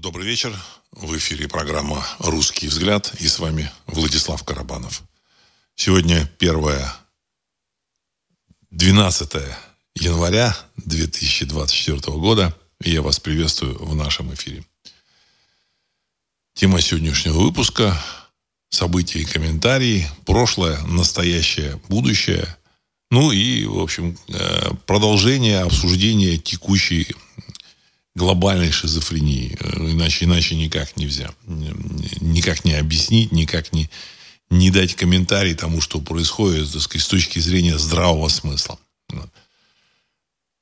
Добрый вечер. В эфире программа «Русский взгляд» и с вами Владислав Карабанов. Сегодня первое, 12 января 2024 года. И я вас приветствую в нашем эфире. Тема сегодняшнего выпуска – события и комментарии, прошлое, настоящее, будущее. Ну и, в общем, э, продолжение обсуждения текущей глобальной шизофрении. Э, иначе, иначе никак нельзя. Никак не объяснить, никак не, не дать комментарий тому, что происходит так сказать, с точки зрения здравого смысла.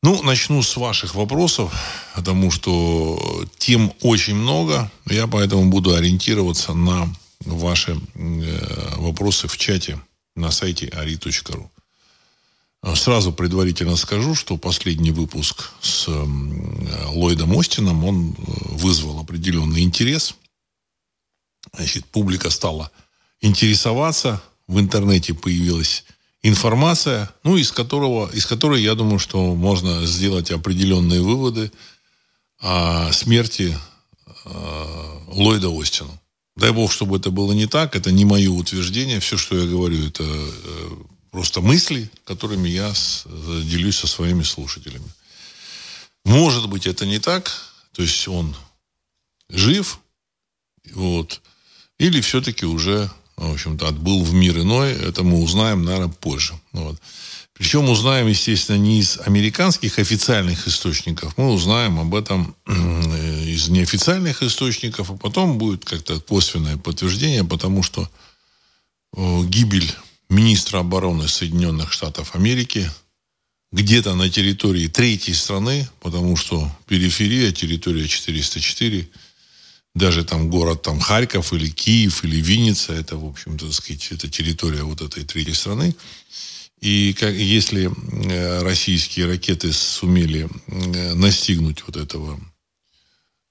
Ну, начну с ваших вопросов, потому что тем очень много. Я поэтому буду ориентироваться на ваши э, вопросы в чате на сайте ari.ru. Сразу предварительно скажу, что последний выпуск с Ллойдом Остином, он э, вызвал определенный интерес. Значит, публика стала интересоваться, в интернете появилась информация, ну, из, которого, из которой, я думаю, что можно сделать определенные выводы о смерти э, Ллойда Остина. Дай бог, чтобы это было не так, это не мое утверждение, все, что я говорю, это э, просто мысли, которыми я делюсь со своими слушателями. Может быть, это не так, то есть он жив, вот, или все-таки уже, в общем-то, отбыл в мир иной, это мы узнаем, наверное, позже. Вот. Причем узнаем, естественно, не из американских официальных источников, мы узнаем об этом из неофициальных источников, а потом будет как-то косвенное подтверждение, потому что гибель министра обороны Соединенных Штатов Америки где-то на территории третьей страны, потому что периферия, территория 404, даже там город там Харьков или Киев или Винница, это, в общем-то, так сказать, это территория вот этой третьей страны. И как, если э, российские ракеты сумели э, настигнуть вот этого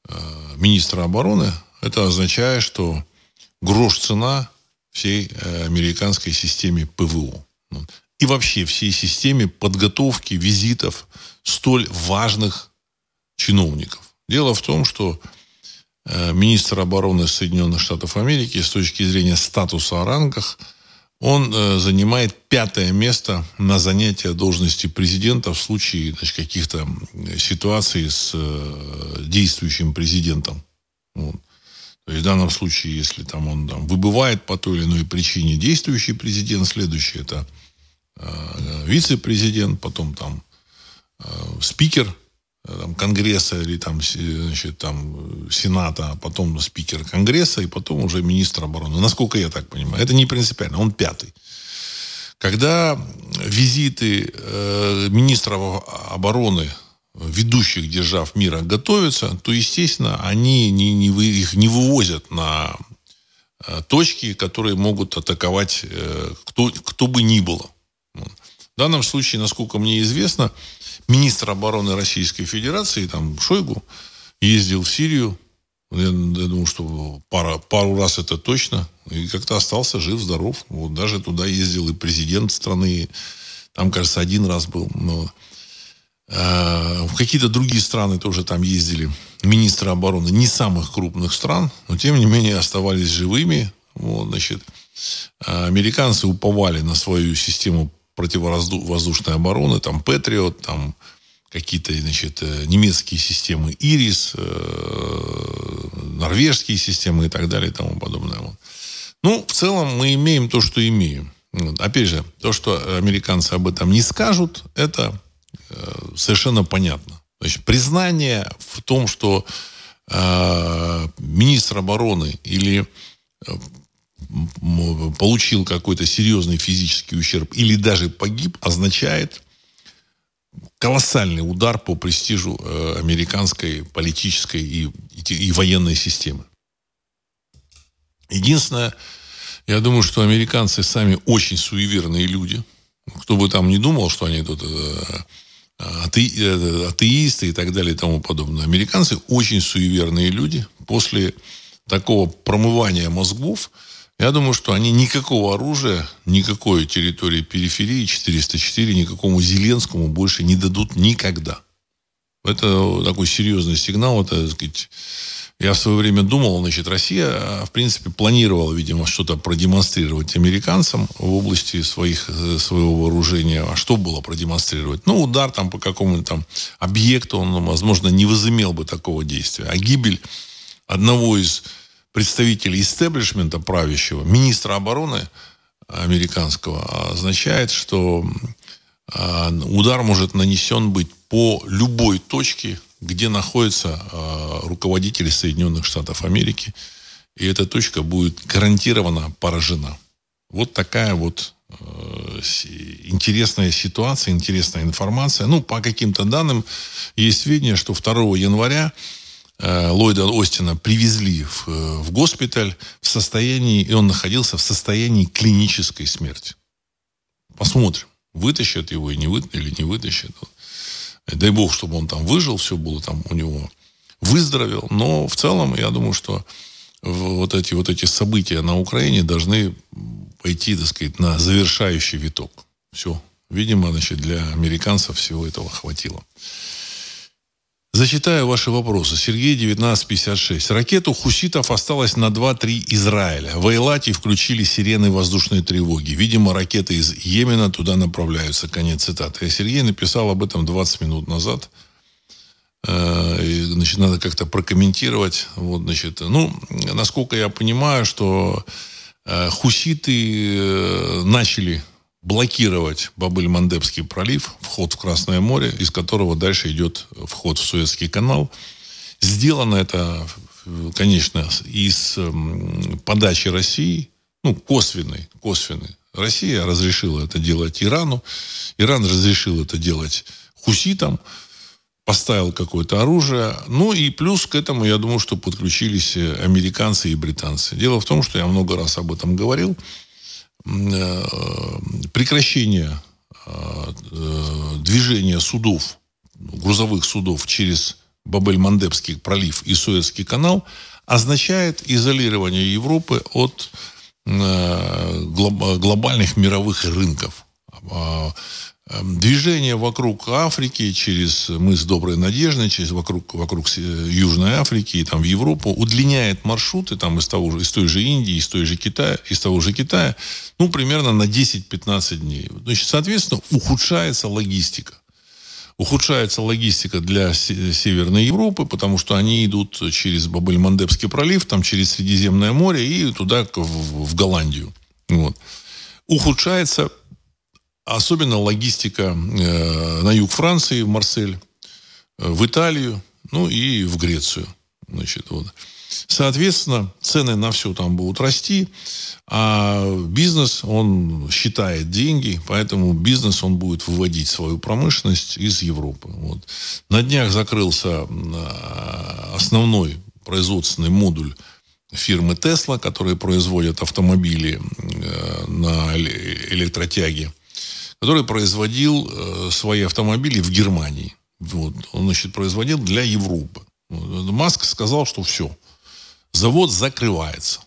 э, министра обороны, это означает, что грош цена всей э, американской системе ПВО. Ну, и вообще всей системе подготовки визитов столь важных чиновников. Дело в том, что э, министр обороны Соединенных Штатов Америки с точки зрения статуса о рангах, он э, занимает пятое место на занятие должности президента в случае значит, каких-то ситуаций с действующим президентом. Вот. То есть в данном случае, если там он там, выбывает по той или иной причине действующий президент, следующий это э, вице-президент, потом там э, спикер э, там, Конгресса или там, значит, там Сената, а потом спикер Конгресса и потом уже министр обороны. Насколько я так понимаю. Это не принципиально, он пятый. Когда визиты э, министров обороны ведущих держав мира готовятся, то, естественно, они не, не, их не вывозят на э, точки, которые могут атаковать э, кто, кто бы ни было. В данном случае, насколько мне известно, министр обороны Российской Федерации, там, Шойгу, ездил в Сирию. Я, я думаю, что пара, пару раз это точно. И как-то остался жив, здоров. Вот даже туда ездил и президент страны. Там, кажется, один раз был. Но в какие-то другие страны тоже там ездили министры обороны не самых крупных стран, но тем не менее оставались живыми. Вот, значит, американцы уповали на свою систему противовоздушной обороны, там Патриот, там какие-то, значит, э, немецкие системы Ирис, э, норвежские системы и так далее и тому подобное. Вот. Ну, в целом мы имеем то, что имеем. Вот. Опять же, то, что американцы об этом не скажут, это Э, совершенно понятно. Значит, признание в том, что э, министр обороны или э, получил какой-то серьезный физический ущерб или даже погиб, означает колоссальный удар по престижу э, американской политической и, и, и военной системы. Единственное, я думаю, что американцы сами очень суеверные люди. Кто бы там ни думал, что они тут э, ате, атеисты и так далее и тому подобное. Американцы очень суеверные люди. После такого промывания мозгов, я думаю, что они никакого оружия, никакой территории периферии 404, никакому Зеленскому больше не дадут никогда. Это такой серьезный сигнал. Это, так сказать, Я в свое время думал, значит, Россия, в принципе, планировала, видимо, что-то продемонстрировать американцам в области своих, э, своего вооружения. А что было продемонстрировать? Ну, удар там по какому-то там объекту, он, возможно, не возымел бы такого действия. А гибель одного из представителей истеблишмента правящего, министра обороны американского, означает, что а, удар может нанесен быть по любой точке где находятся э, руководители Соединенных Штатов Америки. И эта точка будет гарантированно поражена. Вот такая вот э, интересная ситуация, интересная информация. Ну, по каким-то данным есть сведения, что 2 января э, Ллойда Остина привезли в, э, в госпиталь в состоянии, и он находился в состоянии клинической смерти. Посмотрим, вытащат его и не вы, или не вытащат. Дай бог, чтобы он там выжил, все было там у него, выздоровел. Но в целом, я думаю, что вот эти, вот эти события на Украине должны пойти, так сказать, на завершающий виток. Все. Видимо, значит, для американцев всего этого хватило. Зачитаю ваши вопросы. Сергей, 1956. Ракету хуситов осталось на 2-3 Израиля. В Эйлате включили сирены воздушной тревоги. Видимо, ракеты из Йемена туда направляются. Конец цитаты. Я Сергей написал об этом 20 минут назад. Э, и, значит, надо как-то прокомментировать. Вот, значит, ну, насколько я понимаю, что э, хуситы э, начали блокировать Бабыль-Мандебский пролив, вход в Красное море, из которого дальше идет вход в Суэцкий канал. Сделано это, конечно, из подачи России, ну, косвенной, косвенной. Россия разрешила это делать Ирану, Иран разрешил это делать хуситам, поставил какое-то оружие. Ну и плюс к этому, я думаю, что подключились американцы и британцы. Дело в том, что я много раз об этом говорил, Э, прекращение э, движения судов, грузовых судов через Бабель-Мандебский пролив и Суэцкий канал означает изолирование Европы от э, глобальных мировых рынков. Эм, движение вокруг Африки, через мыс Доброй Надежды, через вокруг, вокруг Южной Африки и там в Европу, удлиняет маршруты там из, того же, из той же Индии, из, той же Китая, из того же Китая, ну, примерно на 10-15 дней. Значит, соответственно, ухудшается логистика. Ухудшается логистика для Северной Европы, потому что они идут через Бабель-Мандебский пролив, там через Средиземное море и туда, в, в Голландию. Вот. Ухудшается Особенно логистика э, на юг Франции, в Марсель, э, в Италию, ну и в Грецию. Значит, вот. Соответственно, цены на все там будут расти, а бизнес, он считает деньги, поэтому бизнес, он будет выводить свою промышленность из Европы. Вот. На днях закрылся э, основной производственный модуль фирмы Tesla, которые производят автомобили на электротяге который производил э, свои автомобили в Германии. Вот. Он, значит, производил для Европы. Маск сказал, что все, завод закрывается.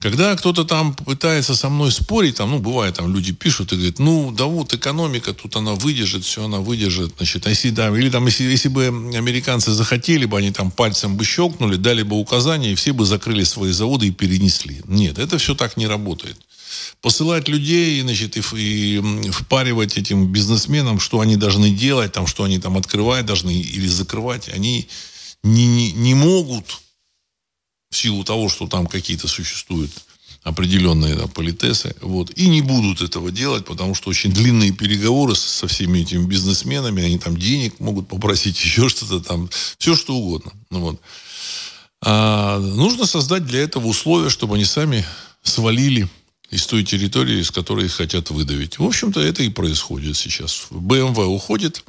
Когда кто-то там пытается со мной спорить, там, ну, бывает, там люди пишут и говорят, ну, да вот экономика, тут она выдержит, все она выдержит, значит, если, да, или там, если, если бы американцы захотели бы, они там пальцем бы щелкнули, дали бы указания, и все бы закрыли свои заводы и перенесли. Нет, это все так не работает посылать людей, значит, и, и впаривать этим бизнесменам, что они должны делать, там, что они там открывать должны или закрывать, они не, не, не могут в силу того, что там какие-то существуют определенные да, политесы, вот, и не будут этого делать, потому что очень длинные переговоры со всеми этими бизнесменами, они там денег могут попросить, еще что-то там, все что угодно. Ну, вот. а, нужно создать для этого условия, чтобы они сами свалили из той территории, из которой их хотят выдавить. В общем-то, это и происходит сейчас. BMW уходит,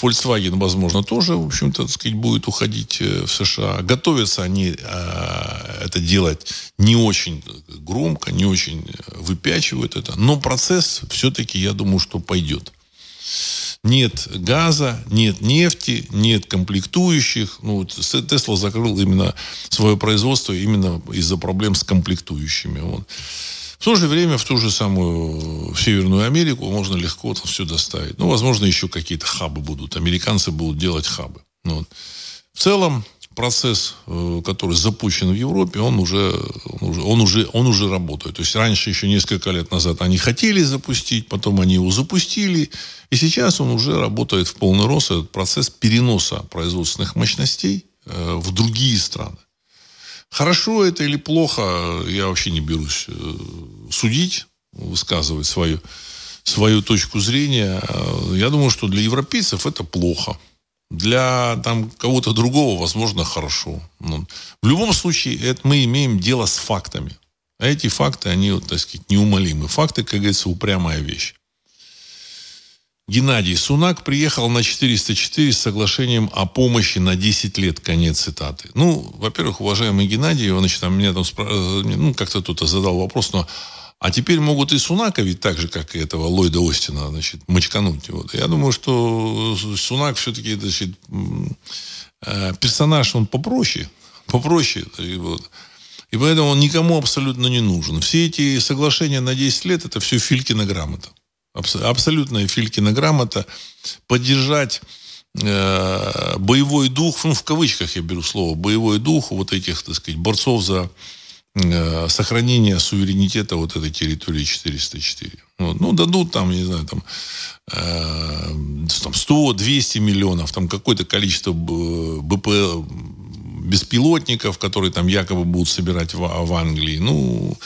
Volkswagen, возможно, тоже, в общем-то, так сказать, будет уходить э, в США. Готовятся они э, это делать не очень громко, не очень выпячивают это, но процесс все-таки, я думаю, что пойдет. Нет газа, нет нефти, нет комплектующих. Ну, Тесла закрыл именно свое производство именно из-за проблем с комплектующими. Вот. В то же время в ту же самую в Северную Америку можно легко это все доставить. Ну, возможно, еще какие-то хабы будут. Американцы будут делать хабы. Ну, вот. В целом, процесс, э, который запущен в Европе, он уже, он уже, он уже, он уже работает. То есть раньше, еще несколько лет назад, они хотели запустить, потом они его запустили, и сейчас он уже работает в полный рост, этот процесс переноса производственных мощностей э, в другие страны. Хорошо это или плохо, я вообще не берусь э, судить, высказывать свою, свою точку зрения. Я думаю, что для европейцев это плохо. Для там, кого-то другого, возможно, хорошо. Но в любом случае, это мы имеем дело с фактами. А эти факты, они, так сказать, неумолимы. Факты, как говорится, упрямая вещь. Геннадий Сунак приехал на 404 с соглашением о помощи на 10 лет. Конец цитаты. Ну, во-первых, уважаемый Геннадий, он, значит, там, меня там э, ну, как-то тут задал вопрос, но а теперь могут и Сунака ведь так же, как и этого Ллойда Остина, значит, мочкануть. Вот. Я думаю, что Сунак все-таки значит, э, персонаж, он попроще. Попроще. И, вот. и поэтому он никому абсолютно не нужен. Все эти соглашения на 10 лет, это все Филькина грамота. Абсолютная Филькина грамота. Поддержать э, боевой дух, ну, в кавычках я беру слово, боевой дух вот этих, так сказать, борцов за Э, сохранения суверенитета вот этой территории 404. Вот. Ну, дадут там, не знаю, там, э, там 100-200 миллионов, там какое-то количество БП беспилотников, которые там якобы будут собирать в, в Англии. Ну,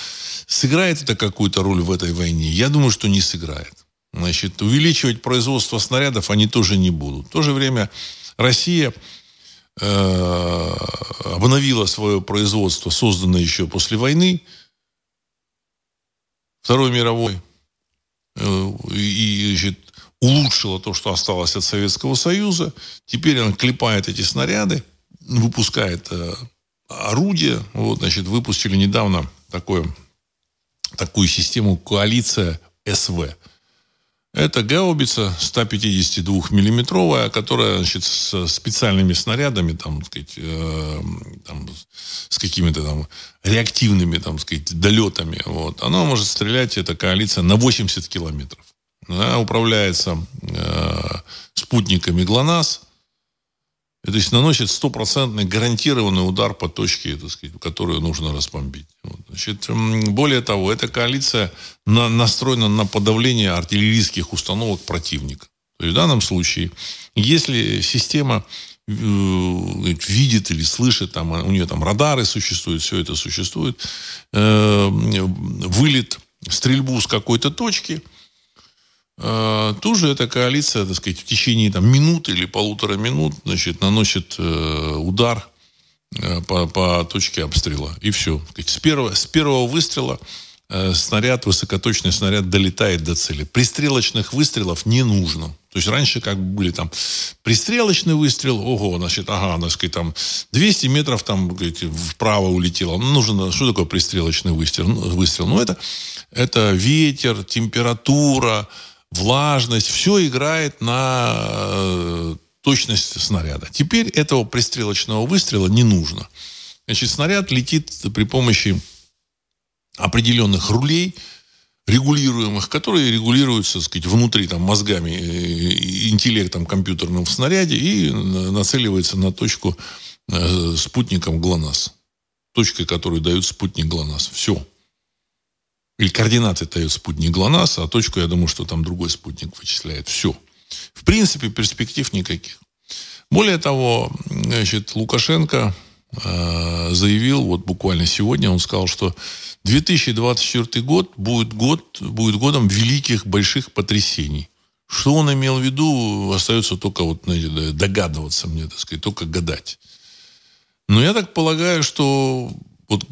сыграет это какую-то роль в этой войне? Я думаю, что не сыграет. Значит, увеличивать производство снарядов они тоже не будут. В то же время Россия Э, обновила свое производство, созданное еще после войны, Второй мировой, э, и значит, улучшила то, что осталось от Советского Союза. Теперь она клепает эти снаряды, выпускает э, орудия. Вот, значит, выпустили недавно такое, такую систему коалиция СВ. Это гаубица 152-миллиметровая, которая значит, с специальными снарядами, там, сказать, э, там, с какими-то там реактивными там, сказать, долетами. Вот. Она может стрелять, эта коалиция, на 80 километров. Она управляется э, спутниками ГЛОНАСС. То есть наносит стопроцентный гарантированный удар по точке, так сказать, которую нужно разбомбить. Вот. Значит, более того, эта коалиция на, настроена на подавление артиллерийских установок противника. То есть в данном случае, если система э, видит или слышит, там, у нее там радары существуют, все это существует, э, вылет, стрельбу с какой-то точки – а, тут же эта коалиция, так сказать, в течение там, минуты или полутора минут значит, наносит э, удар э, по, по точке обстрела. И все. С первого, с первого выстрела э, снаряд, высокоточный снаряд долетает до цели. Пристрелочных выстрелов не нужно. То есть раньше как бы были там пристрелочный выстрел, ого, значит, ага, так сказать, там 200 метров там вправо улетело. Ну, нужно, что такое пристрелочный выстрел? выстрел? Ну, это, это ветер, температура, влажность, все играет на э, точность снаряда. Теперь этого пристрелочного выстрела не нужно. Значит, снаряд летит при помощи определенных рулей, регулируемых, которые регулируются, так сказать, внутри там, мозгами, э, интеллектом компьютерным в снаряде и нацеливается на точку э, спутником ГЛОНАСС. Точкой, которую дают спутник ГЛОНАСС. Все. Или координаты дает спутник ГЛОНАСС, а точку, я думаю, что там другой спутник вычисляет. Все. В принципе, перспектив никаких. Более того, значит, Лукашенко э, заявил, вот буквально сегодня он сказал, что 2024 год будет, год будет годом великих больших потрясений. Что он имел в виду, остается только вот, знаете, догадываться мне, так сказать, только гадать. Но я так полагаю, что вот,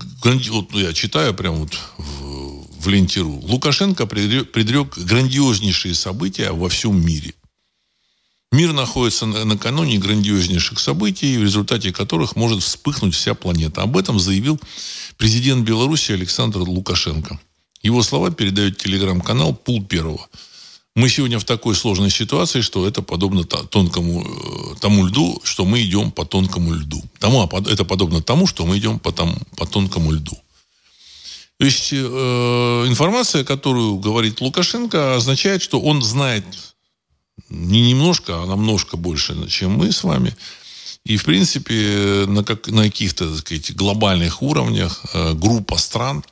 вот я читаю прям вот в в ленте.ру. Лукашенко предрек грандиознейшие события во всем мире. Мир находится накануне грандиознейших событий, в результате которых может вспыхнуть вся планета. Об этом заявил президент Беларуси Александр Лукашенко. Его слова передает телеграм-канал «Пул первого». Мы сегодня в такой сложной ситуации, что это подобно тонкому э, тому льду, что мы идем по тонкому льду. Тому, а это подобно тому, что мы идем по, там, по тонкому льду. То есть э, информация, которую говорит Лукашенко, означает, что он знает не немножко, а намножко больше, чем мы с вами. И, в принципе, на, как, на каких-то так сказать, глобальных уровнях э, группа стран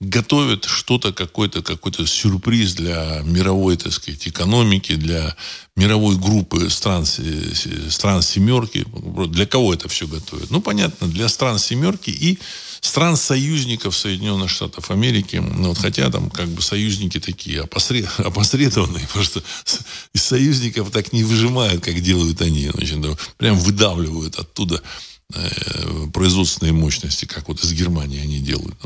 готовит что-то, какой-то какой сюрприз для мировой, так сказать, экономики, для мировой группы стран, стран семерки. Для кого это все готовят? Ну, понятно, для стран семерки и стран-союзников Соединенных Штатов Америки, ну, вот, хотя там как бы союзники такие опосред... опосредованные, потому что из союзников так не выжимают, как делают они. Значит, да, прям выдавливают оттуда э, производственные мощности, как вот из Германии они делают.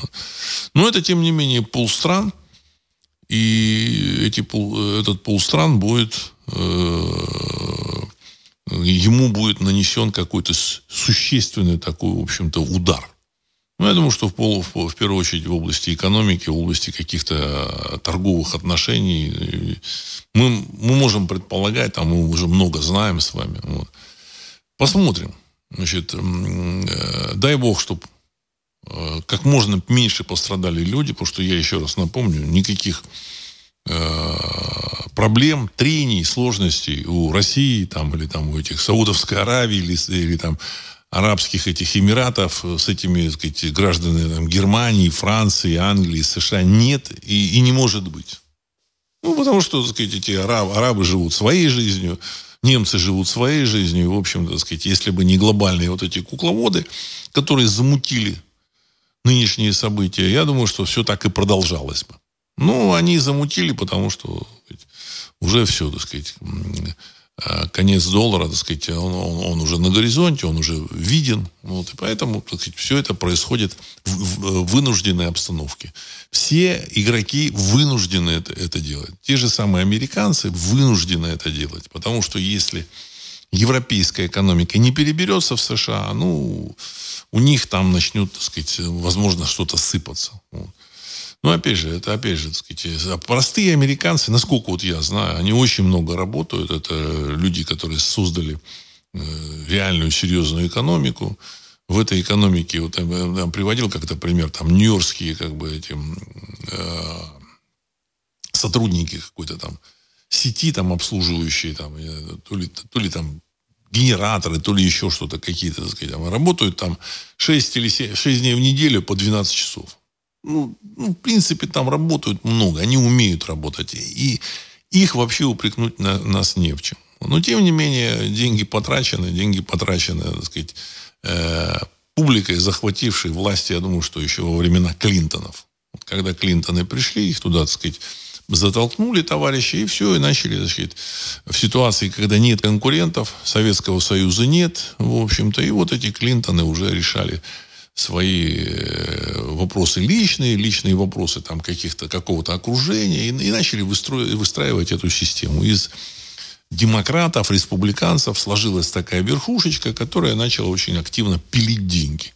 Но это, тем не менее, полстран, и эти пол, этот полстран будет э, ему будет нанесен какой-то существенный такой, в общем-то, удар. Ну, я думаю, что в, пол, в, в первую очередь в области экономики, в области каких-то э, торговых отношений. Мы, мы можем предполагать, там мы уже много знаем с вами. Вот. Посмотрим. Значит, э, дай бог, чтобы э, как можно меньше пострадали люди, потому что я еще раз напомню, никаких э, проблем, трений, сложностей у России там, или там у этих Саудовской Аравии или, или там арабских этих эмиратов с этими так сказать, гражданами там, Германии, Франции, Англии, США нет и, и не может быть. Ну, потому что, так сказать, эти араб, арабы живут своей жизнью, немцы живут своей жизнью. В общем, так сказать, если бы не глобальные вот эти кукловоды, которые замутили нынешние события, я думаю, что все так и продолжалось бы. Ну, они замутили, потому что уже все, так сказать, Э, конец доллара, так сказать, он, он, он уже на горизонте, он уже виден. Вот, и поэтому так сказать, все это происходит в, в вынужденной обстановке. Все игроки вынуждены это, это делать. Те же самые американцы вынуждены это делать. Потому что если европейская экономика не переберется в США, ну, у них там начнет, так сказать, возможно, что-то сыпаться. Вот. Ну, опять же, это, опять же, так сказать, простые американцы, насколько вот я знаю, они очень много работают. Это люди, которые создали э, реальную серьезную экономику. В этой экономике, вот я там приводил как-то пример, там нью-йоркские как бы эти э, сотрудники какой-то там сети там обслуживающие, там, то ли, то ли там генераторы, то ли еще что-то какие-то, так сказать, там, работают там 6 или 7, 6 дней в неделю по 12 часов ну, ну, в принципе, там работают много, они умеют работать. И их вообще упрекнуть на, нас не в чем. Но, тем не менее, деньги потрачены, деньги потрачены, так сказать, э, публикой, захватившей власти, я думаю, что еще во времена Клинтонов. Когда Клинтоны пришли, их туда, так сказать, затолкнули товарищи, и все, и начали, так сказать, в ситуации, когда нет конкурентов, Советского Союза нет, в общем-то, и вот эти Клинтоны уже решали свои э, вопросы личные, личные вопросы там каких-то, какого-то окружения, и, и начали выстроить, выстраивать эту систему. Из демократов, республиканцев сложилась такая верхушечка, которая начала очень активно пилить деньги.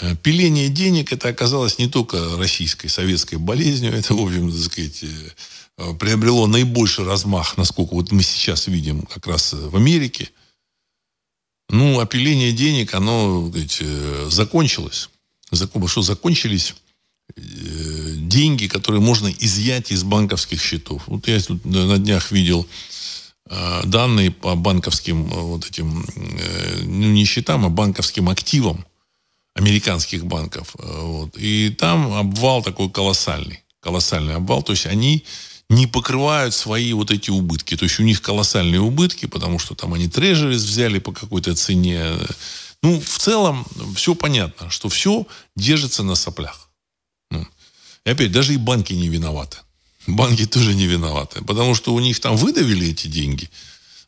Э, пиление денег это оказалось не только российской, советской болезнью, это, в общем, так сказать, э, приобрело наибольший размах, насколько вот мы сейчас видим как раз в Америке – ну, опиление денег, оно сказать, э, закончилось. Что закончились э, деньги, которые можно изъять из банковских счетов. Вот я тут на днях видел э, данные по банковским вот этим, ну, не счетам, а банковским активам американских банков. Вот. И там обвал такой колоссальный. Колоссальный обвал. То есть они не покрывают свои вот эти убытки. То есть у них колоссальные убытки, потому что там они трежерис взяли по какой-то цене. Ну, в целом, все понятно, что все держится на соплях. Ну. И опять, даже и банки не виноваты. Банки тоже не виноваты. Потому что у них там выдавили эти деньги,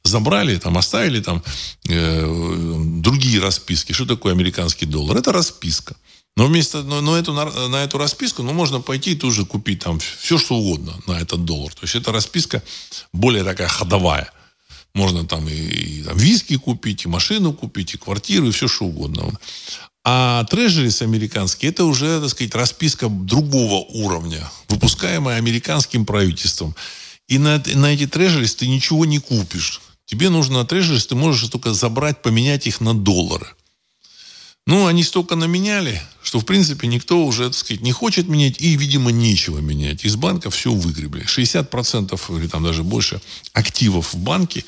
забрали, там, оставили там э, другие расписки. Что такое американский доллар? Это расписка. Но вместо, но, но эту, на, на эту расписку, ну, можно пойти и тоже купить там все, что угодно на этот доллар. То есть, эта расписка более такая ходовая. Можно там и, и там, виски купить, и машину купить, и квартиру, и все, что угодно. А трежерис американский, это уже, так сказать, расписка другого уровня, выпускаемая американским правительством. И на, на эти трежерис ты ничего не купишь. Тебе нужно трежерис, ты можешь только забрать, поменять их на доллары. Ну, они столько наменяли, что, в принципе, никто уже, так сказать, не хочет менять и, видимо, нечего менять. Из банка все выгребли. 60% или там даже больше активов в банке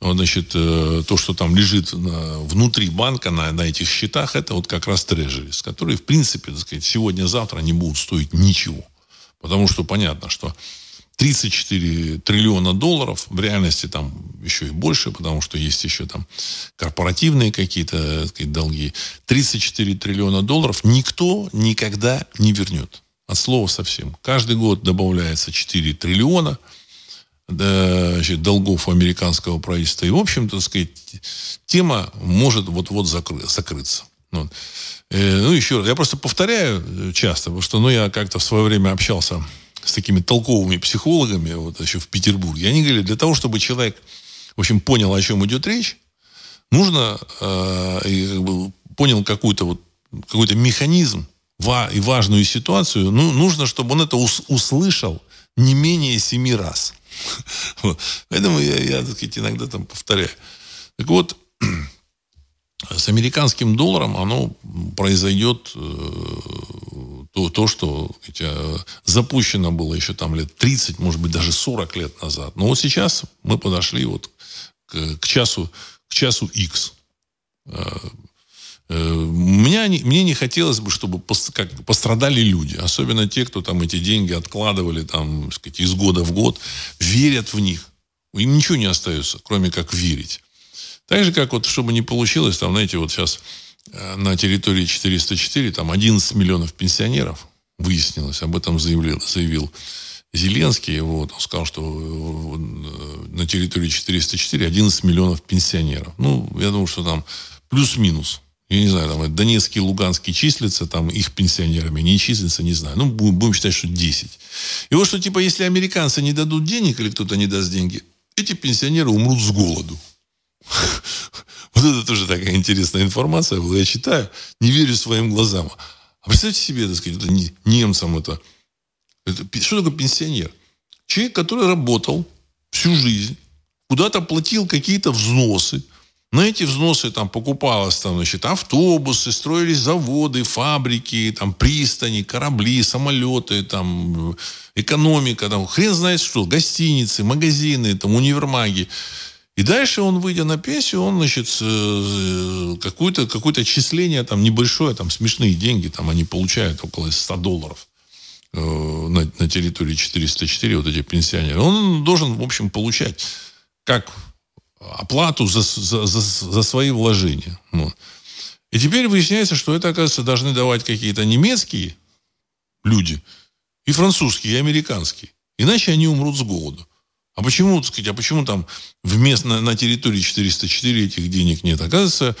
значит, э, то, что там лежит внутри банка на, на этих счетах, это вот как раз трежерис, которые, в принципе, так сказать, сегодня-завтра не будут стоить ничего. Потому что понятно, что 34 триллиона долларов, в реальности там еще и больше, потому что есть еще там корпоративные какие-то сказать, долги. 34 триллиона долларов никто никогда не вернет. От слова совсем. Каждый год добавляется 4 триллиона значит, долгов американского правительства. И, в общем, так сказать, тема может вот-вот закры- закрыться. Вот. Э, ну, еще раз, я просто повторяю часто, потому что ну, я как-то в свое время общался с такими толковыми психологами, вот еще в Петербурге. Они говорили, для того, чтобы человек, в общем, понял, о чем идет речь, нужно э, понял какой-то вот какой-то механизм и важную ситуацию, ну, нужно, чтобы он это ус, услышал не менее семи раз. Поэтому я, я так сказать, иногда там повторяю. Так вот, с американским долларом оно произойдет э, то, то что эти, э, запущено было еще там лет 30, может быть, даже 40 лет назад. Но вот сейчас мы подошли вот к, к часу к часу X. Э, меня, мне не хотелось бы, чтобы пострадали люди. Особенно те, кто там эти деньги откладывали там, сказать, из года в год. Верят в них. Им ничего не остается, кроме как верить. Так же, как вот, чтобы не получилось, там, знаете, вот сейчас э, на территории 404, там 11 миллионов пенсионеров, выяснилось, об этом заявил, заявил Зеленский, вот, он сказал, что э, на территории 404 11 миллионов пенсионеров. Ну, я думаю, что там плюс-минус. Я не знаю, там Донецкий, Луганский числятся, там их пенсионерами не числятся, не знаю. Ну, будем считать, что 10. И вот что, типа, если американцы не дадут денег или кто-то не даст деньги, эти пенсионеры умрут с голоду. Вот это тоже такая интересная информация была. Я читаю, не верю своим глазам. А представьте себе, так сказать, это немцам это, это... Что такое пенсионер? Человек, который работал всю жизнь, куда-то платил какие-то взносы, на эти взносы там покупалось там, значит, автобусы, строились заводы, фабрики, там, пристани, корабли, самолеты, там, экономика, там, хрен знает что, гостиницы, магазины, там, универмаги. И дальше он, выйдя на пенсию, он, значит, э, какое-то какое отчисление там небольшое, там смешные деньги, там они получают около 100 долларов э, на, на территории 404, вот эти пенсионеры. Он должен, в общем, получать как оплату за, за, за, за свои вложения. Вот. И теперь выясняется, что это, оказывается, должны давать какие-то немецкие люди, и французские, и американские. Иначе они умрут с голоду. А почему, так сказать, а почему там вместо, на, территории 404 этих денег нет? Оказывается,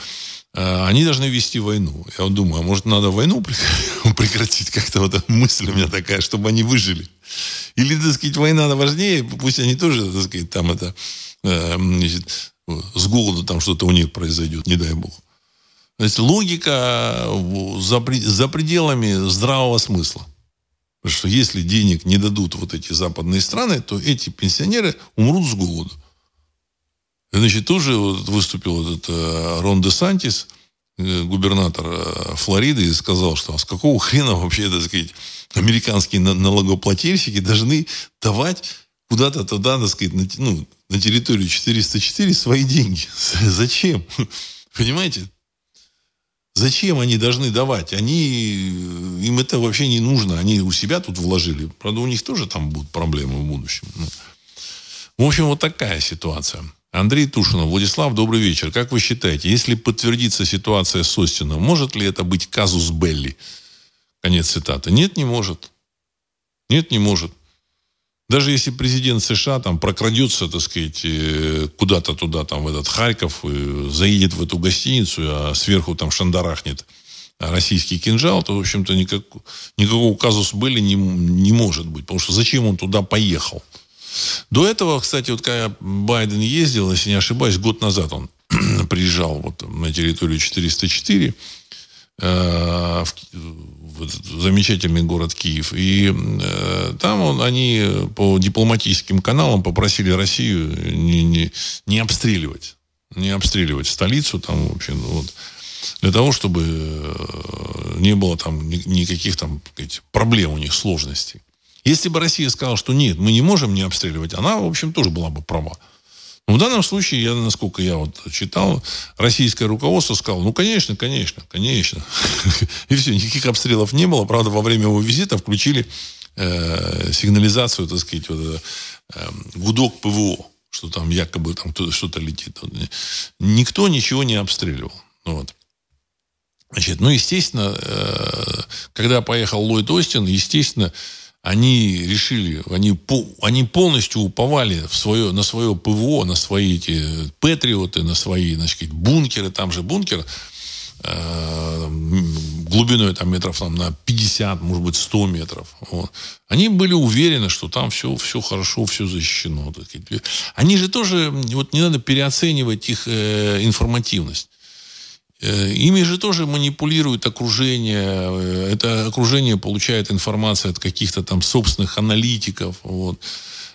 э, они должны вести войну. Я вот думаю, а может надо войну прекратить? Как-то вот мысль у меня такая, чтобы они выжили. Или, так сказать, война важнее, пусть они тоже, так сказать, там это, э, значит, с голоду там что-то у них произойдет, не дай бог. То есть логика за, за пределами здравого смысла. Потому что если денег не дадут вот эти западные страны, то эти пенсионеры умрут с голоду. Значит, тоже вот выступил этот э, Рон де Сантис, э, губернатор э, Флориды, и сказал, что а с какого хрена вообще, так сказать, американские налогоплательщики должны давать куда-то туда, так сказать, на, ну, на территорию 404 свои деньги. Зачем? Понимаете? Зачем они должны давать? Они, им это вообще не нужно. Они у себя тут вложили. Правда, у них тоже там будут проблемы в будущем. Ну. В общем, вот такая ситуация. Андрей Тушинов. Владислав, добрый вечер. Как вы считаете, если подтвердится ситуация с Остином, может ли это быть казус Белли? Конец цитаты. Нет, не может. Нет, не может. Даже если президент США там прокрадется, так сказать, э, куда-то туда, там, в этот Харьков, заедет в эту гостиницу, а сверху там шандарахнет российский кинжал, то, в общем-то, никак, никакого казуса были не, не может быть. Потому что зачем он туда поехал? До этого, кстати, вот когда Байден ездил, если не ошибаюсь, год назад он приезжал вот на территорию 404, э, в, замечательный город Киев. И э, там он, они по дипломатическим каналам попросили Россию не, не, не обстреливать. Не обстреливать столицу там, в общем, вот, для того, чтобы э, не было там никаких там сказать, проблем у них, сложностей. Если бы Россия сказала, что нет, мы не можем не обстреливать, она, в общем, тоже была бы права. Но в данном случае, я, насколько я вот читал, российское руководство сказало, ну, конечно, конечно, конечно. И все, никаких обстрелов не было. Правда, во время его визита включили э, сигнализацию, так сказать, вот, э, гудок ПВО, что там якобы там что-то летит. Никто ничего не обстреливал. Вот. Значит, ну, естественно, э, когда поехал Ллойд Остин, естественно, они решили, они, они полностью уповали в свое, на свое ПВО, на свои эти патриоты, на свои значит, бункеры. Там же бункер э, глубиной там, метров там, на 50, может быть, 100 метров. Вот. Они были уверены, что там все, все хорошо, все защищено. Они же тоже, вот не надо переоценивать их э, информативность. Э, ими же тоже манипулирует окружение. Э, это окружение получает информацию от каких-то там собственных аналитиков. Вот.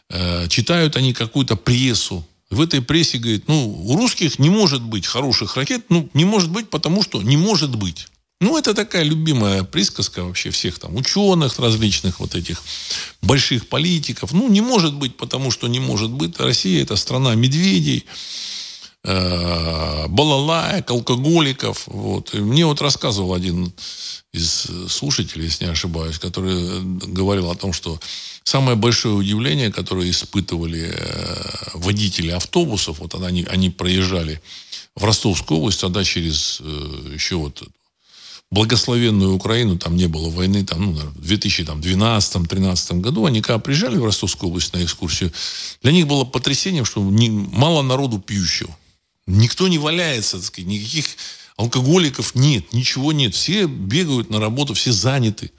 Э, читают они какую-то прессу. В этой прессе говорит, ну, у русских не может быть хороших ракет. Ну, не может быть, потому что не может быть. Ну, это такая любимая присказка вообще всех там ученых различных, вот этих больших политиков. Ну, не может быть, потому что не может быть. Россия – это страна медведей балалаек, алкоголиков. Вот. И мне вот рассказывал один из слушателей, если не ошибаюсь, который говорил о том, что самое большое удивление, которое испытывали э, водители автобусов, вот они, они проезжали в Ростовскую область, тогда через э, еще вот благословенную Украину, там не было войны, там, ну, в 2012-2013 году, они когда приезжали в Ростовскую область на экскурсию, для них было потрясением, что мало народу пьющего. Никто не валяется, так сказать, никаких алкоголиков нет, ничего нет. Все бегают на работу, все заняты.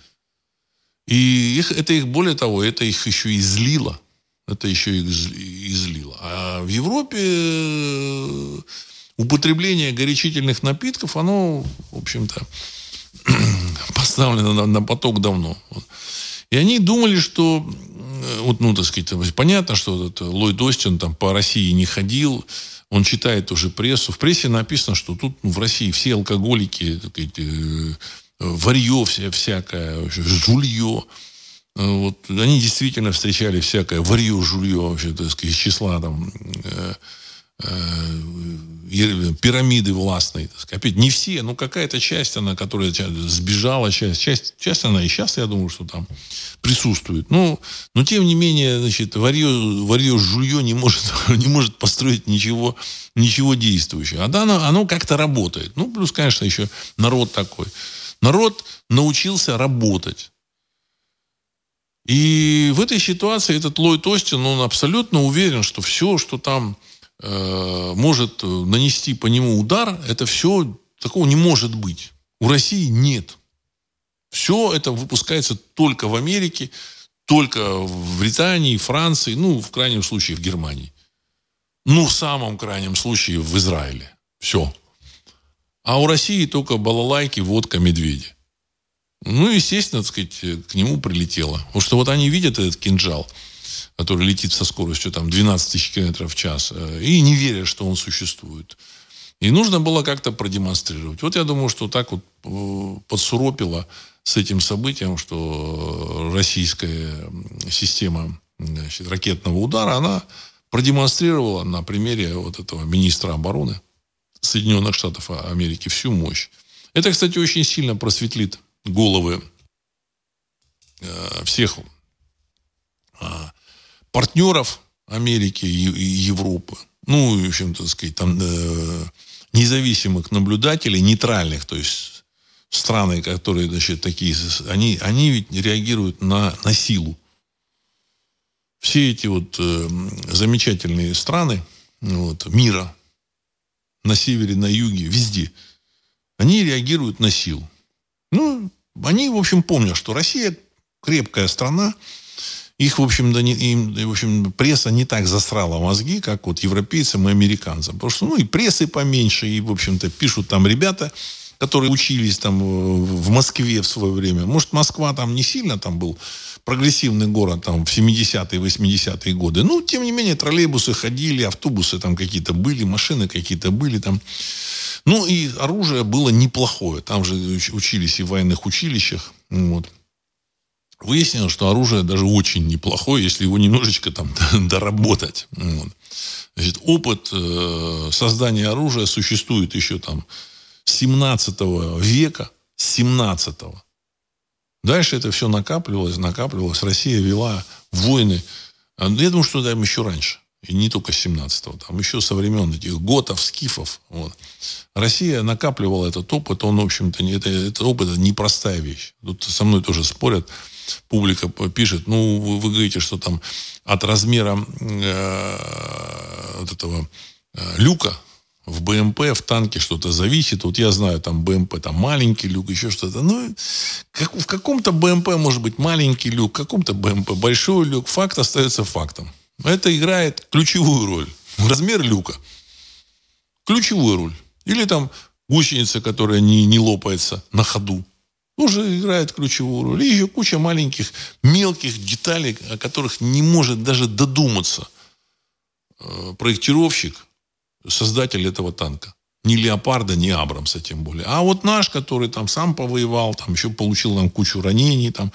И их, это их, более того, это их еще и злило. Это еще их излило. А в Европе э, употребление горячительных напитков, оно, в общем-то, поставлено на, на поток давно. И они думали, что вот, ну, так сказать, понятно, что этот Ллойд Остин там по России не ходил, он читает уже прессу. В прессе написано, что тут ну, в России все алкоголики, так сказать, э, варье вся, всякое, жулье. Вот, они действительно встречали всякое варье, жулье вообще, так сказать, из числа там э, э, пирамиды властной. Так. Опять не все, но какая-то часть, она, которая сбежала, часть, часть, часть она и сейчас, я думаю, что там присутствует. Ну, но тем не менее, значит, варье, варье жулье не может, не может построить ничего, ничего действующего. А да, оно, оно как-то работает. Ну, плюс, конечно, еще народ такой. Народ научился работать. И в этой ситуации этот Ллойд Остин, он абсолютно уверен, что все, что там э, может нанести по нему удар, это все такого не может быть. У России нет. Все это выпускается только в Америке, только в Британии, Франции, ну, в крайнем случае, в Германии. Ну, в самом крайнем случае, в Израиле. Все. А у России только балалайки, водка, медведи. Ну, естественно, так сказать, к нему прилетело. Потому что вот они видят этот кинжал, который летит со скоростью там 12 тысяч километров в час, э, и не верят, что он существует. И нужно было как-то продемонстрировать. Вот я думаю, что так вот э, подсуропило с этим событием, что российская система значит, ракетного удара, она продемонстрировала на примере вот этого министра обороны Соединенных Штатов Америки всю мощь. Это, кстати, очень сильно просветлит головы э, всех э, партнеров Америки и Европы. Ну, в общем, так сказать, там э, независимых наблюдателей, нейтральных, то есть страны, которые, значит, такие, они, они ведь реагируют на, на силу. Все эти вот э, замечательные страны вот, мира, на севере, на юге, везде, они реагируют на силу. Ну, они, в общем, помнят, что Россия крепкая страна, их, в общем, да, не, им, в общем, пресса не так засрала мозги, как вот европейцам и американцам. Потому что, ну, и прессы поменьше, и, в общем-то, пишут там ребята, которые учились там э, в Москве в свое время. Может, Москва там не сильно там был прогрессивный город там в 70-е, 80-е годы. Ну, тем не менее, троллейбусы ходили, автобусы там какие-то были, машины какие-то были там. Ну, и оружие было неплохое. Там же учились и в военных училищах. Вот. Выяснилось, что оружие даже очень неплохое, если его немножечко там доработать. Вот. Значит, опыт э, создания оружия существует еще там с 17 века, 17 -го. Дальше это все накапливалось, накапливалось. Россия вела войны. А, я думаю, что там еще раньше. И не только с 17-го. Там еще со времен этих готов, скифов. Вот. Россия накапливала этот опыт. Он, в общем-то, это, это опыт это непростая вещь. Тут со мной тоже спорят. Публика пишет, ну, вы, вы говорите, что там от размера э, вот этого э, люка в БМП, в танке что-то зависит. Вот я знаю, там БМП, там маленький люк, еще что-то. Ну, как, в каком-то БМП может быть маленький люк, в каком-то БМП большой люк. Факт остается фактом. Это играет ключевую роль. Размер люка. Ключевую роль. Или там гусеница, которая не, не лопается на ходу. Тоже играет ключевую роль. И еще куча маленьких, мелких деталей, о которых не может даже додуматься э, проектировщик, создатель этого танка. Ни Леопарда, ни Абрамса тем более. А вот наш, который там сам повоевал, там еще получил там кучу ранений, там,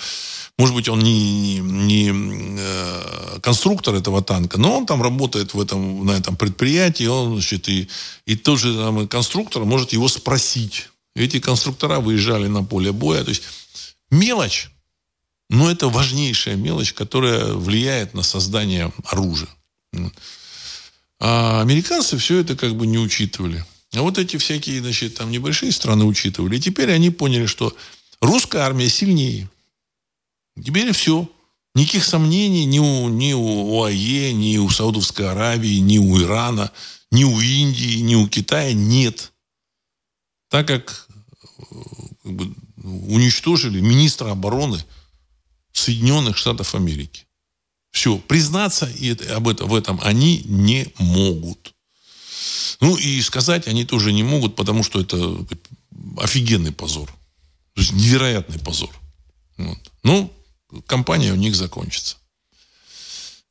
может быть, он не, не, не э, конструктор этого танка, но он там работает в этом, на этом предприятии, он, значит, и, и тот же там, конструктор может его спросить. Эти конструктора выезжали на поле боя. То есть мелочь, но это важнейшая мелочь, которая влияет на создание оружия. А американцы все это как бы не учитывали. А вот эти всякие, значит, там небольшие страны учитывали. И теперь они поняли, что русская армия сильнее. Теперь все. Никаких сомнений ни у, ни у ОАЕ, ни у Саудовской Аравии, ни у Ирана, ни у Индии, ни у Китая нет. Так как, как бы, уничтожили министра обороны Соединенных Штатов Америки. Все, признаться об этом, в этом они не могут. Ну и сказать они тоже не могут, потому что это офигенный позор. То есть невероятный позор. Вот. Ну, компания у них закончится.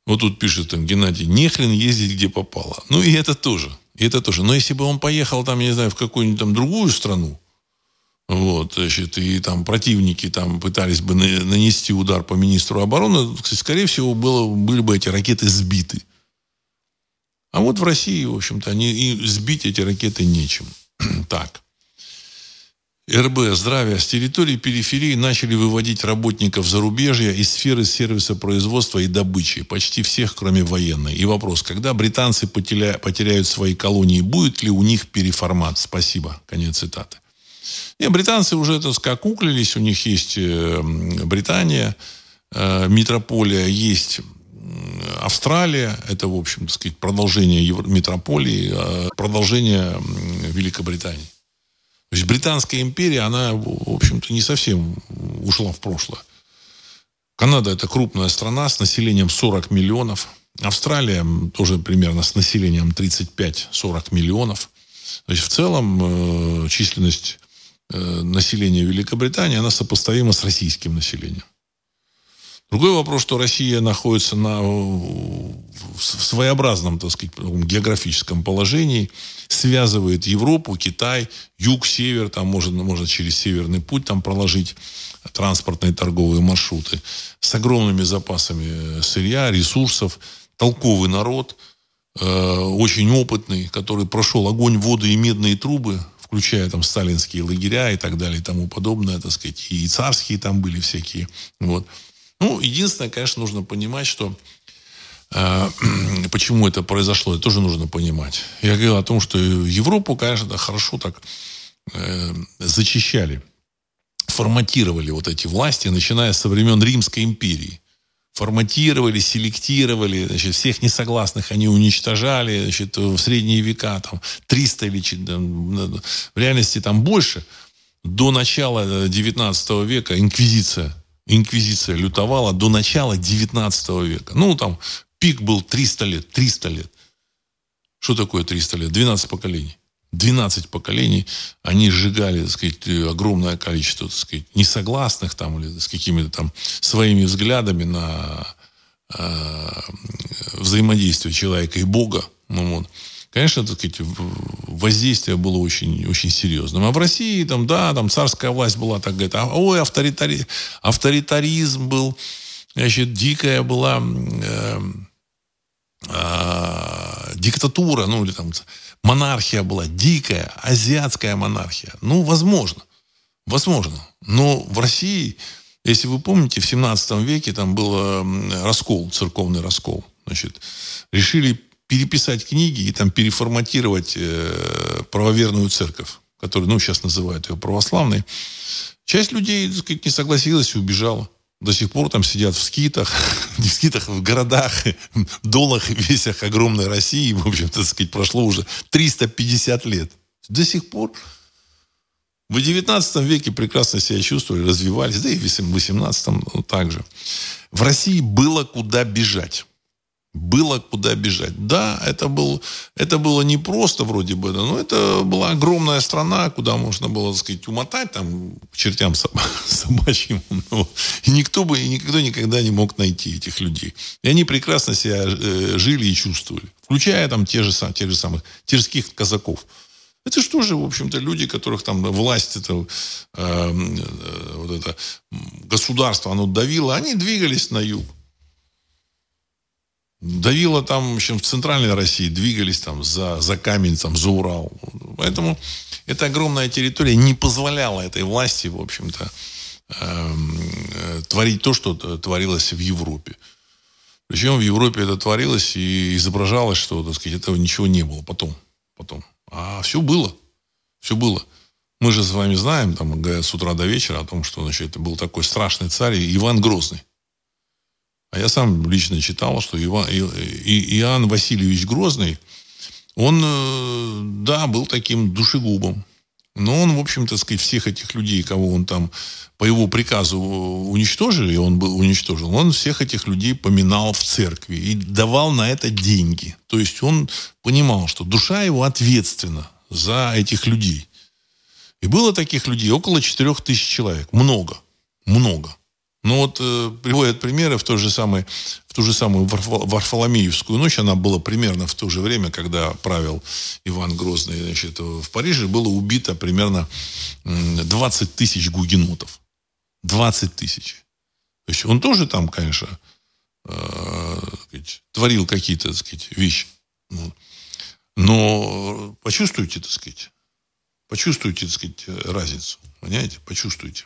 Вот тут пишет там Геннадий, нехрен ездить где попало. Ну и это тоже. И это тоже. Но если бы он поехал там, я не знаю, в какую-нибудь там другую страну, вот, значит, и там противники там пытались бы нанести удар по министру обороны, скорее всего, было, были бы эти ракеты сбиты. А вот в России, в общем-то, они, и сбить эти ракеты нечем. так. РБ «Здравия» с территории периферии начали выводить работников зарубежья из сферы сервиса производства и добычи. Почти всех, кроме военной. И вопрос, когда британцы потеря... потеряют свои колонии, будет ли у них переформат? Спасибо. Конец цитаты. И британцы уже, так сказать. У них есть э, Британия, э, метрополия, есть Австралия. Это, в общем, так сказать, продолжение метрополии, э, продолжение Великобритании. То есть Британская империя, она, в общем-то, не совсем ушла в прошлое. Канада – это крупная страна с населением 40 миллионов. Австралия тоже примерно с населением 35-40 миллионов. То есть в целом э, численность э, населения Великобритании, она сопоставима с российским населением. Другой вопрос, что Россия находится на, в своеобразном, так сказать, географическом положении, связывает Европу, Китай, юг, север, там можно, можно через Северный путь там проложить транспортные торговые маршруты с огромными запасами сырья, ресурсов, толковый народ, э, очень опытный, который прошел огонь, воду и медные трубы, включая там сталинские лагеря и так далее и тому подобное, так сказать, и царские там были всякие, вот. Ну, единственное, конечно, нужно понимать, что э, почему это произошло, это тоже нужно понимать. Я говорил о том, что Европу, конечно, хорошо так э, зачищали, форматировали вот эти власти, начиная со времен Римской империи. Форматировали, селектировали, значит, всех несогласных они уничтожали, значит, в средние века, там, 300 или в реальности там больше. До начала 19 века инквизиция инквизиция лютовала до начала 19 века. Ну, там пик был 300 лет, 300 лет. Что такое 300 лет? 12 поколений. 12 поколений они сжигали, так сказать, огромное количество, так сказать, несогласных там или с какими-то там своими взглядами на э, взаимодействие человека и Бога. Ну, вот. Конечно, так сказать, воздействие было очень, очень серьезным. А в России, там, да, там царская власть была, так говорит, а, ой, авторитари, авторитаризм был, значит, дикая была э, э, диктатура, ну, или там монархия была, дикая, азиатская монархия. Ну, возможно, возможно. Но в России, если вы помните, в 17 веке там был раскол, церковный раскол. Значит, решили переписать книги и там переформатировать э, правоверную церковь, которую, ну, сейчас называют ее православной. Часть людей, так сказать, не согласилась и убежала. До сих пор там сидят в скитах, не в скитах, в городах, долах и весях огромной России. В общем-то, сказать, прошло уже 350 лет. До сих пор в 19 веке прекрасно себя чувствовали, развивались, да и в 18 ну, также. В России было куда бежать было куда бежать. Да, это, был, это было не просто вроде бы, но это была огромная страна, куда можно было, так сказать, умотать там к чертям собачьим. Ну, и никто бы и никто никогда не мог найти этих людей. И они прекрасно себя э, жили и чувствовали. Включая там те же, те же самых тирских казаков. Это же, в общем-то, люди, которых там власть, это, э, э, вот это государство, оно давило, они двигались на юг. Давило там, в общем, в центральной России, двигались там за, за камень, там, за Урал. Поэтому эта огромная территория не позволяла этой власти, в общем-то, эм, э, творить то, что творилось в Европе. Причем в Европе это творилось и изображалось, что, так сказать, этого ничего не было потом. потом. А все было. Все было. Мы же с вами знаем, там, с утра до вечера о том, что значит, это был такой страшный царь Иван Грозный. А я сам лично читал, что Иван, и, Иоанн Васильевич Грозный, он, э, да, был таким душегубом. Но он, в общем-то, сказать, всех этих людей, кого он там по его приказу уничтожили, он был уничтожил, он всех этих людей поминал в церкви и давал на это деньги. То есть он понимал, что душа его ответственна за этих людей. И было таких людей около 4 тысяч человек. Много. Много. Ну вот э, приводят примеры в, тот же самый, в ту же самую Варфоломеевскую ночь, она была примерно в то же время, когда правил Иван Грозный значит, в Париже, было убито примерно 20 тысяч гугенотов. 20 тысяч. То есть он тоже там, конечно, э, творил какие-то, сказать, вещи. Но почувствуйте, так сказать, почувствуйте, так сказать, разницу. Понимаете? Почувствуйте.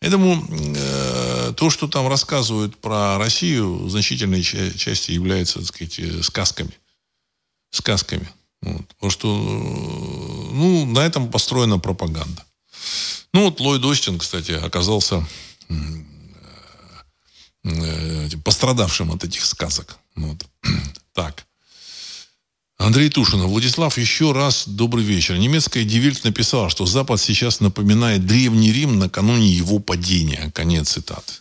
Поэтому э, то, что там рассказывают про Россию, в значительной части является, так сказать, э, сказками. Сказками. Вот. Потому что э, ну, на этом построена пропаганда. Ну, вот Ллойд Остин, кстати, оказался э, э, пострадавшим от этих сказок. Вот. Так. Андрей Тушинов. Владислав, еще раз добрый вечер. Немецкая Die Welt написала, что Запад сейчас напоминает Древний Рим накануне его падения. Конец цитаты.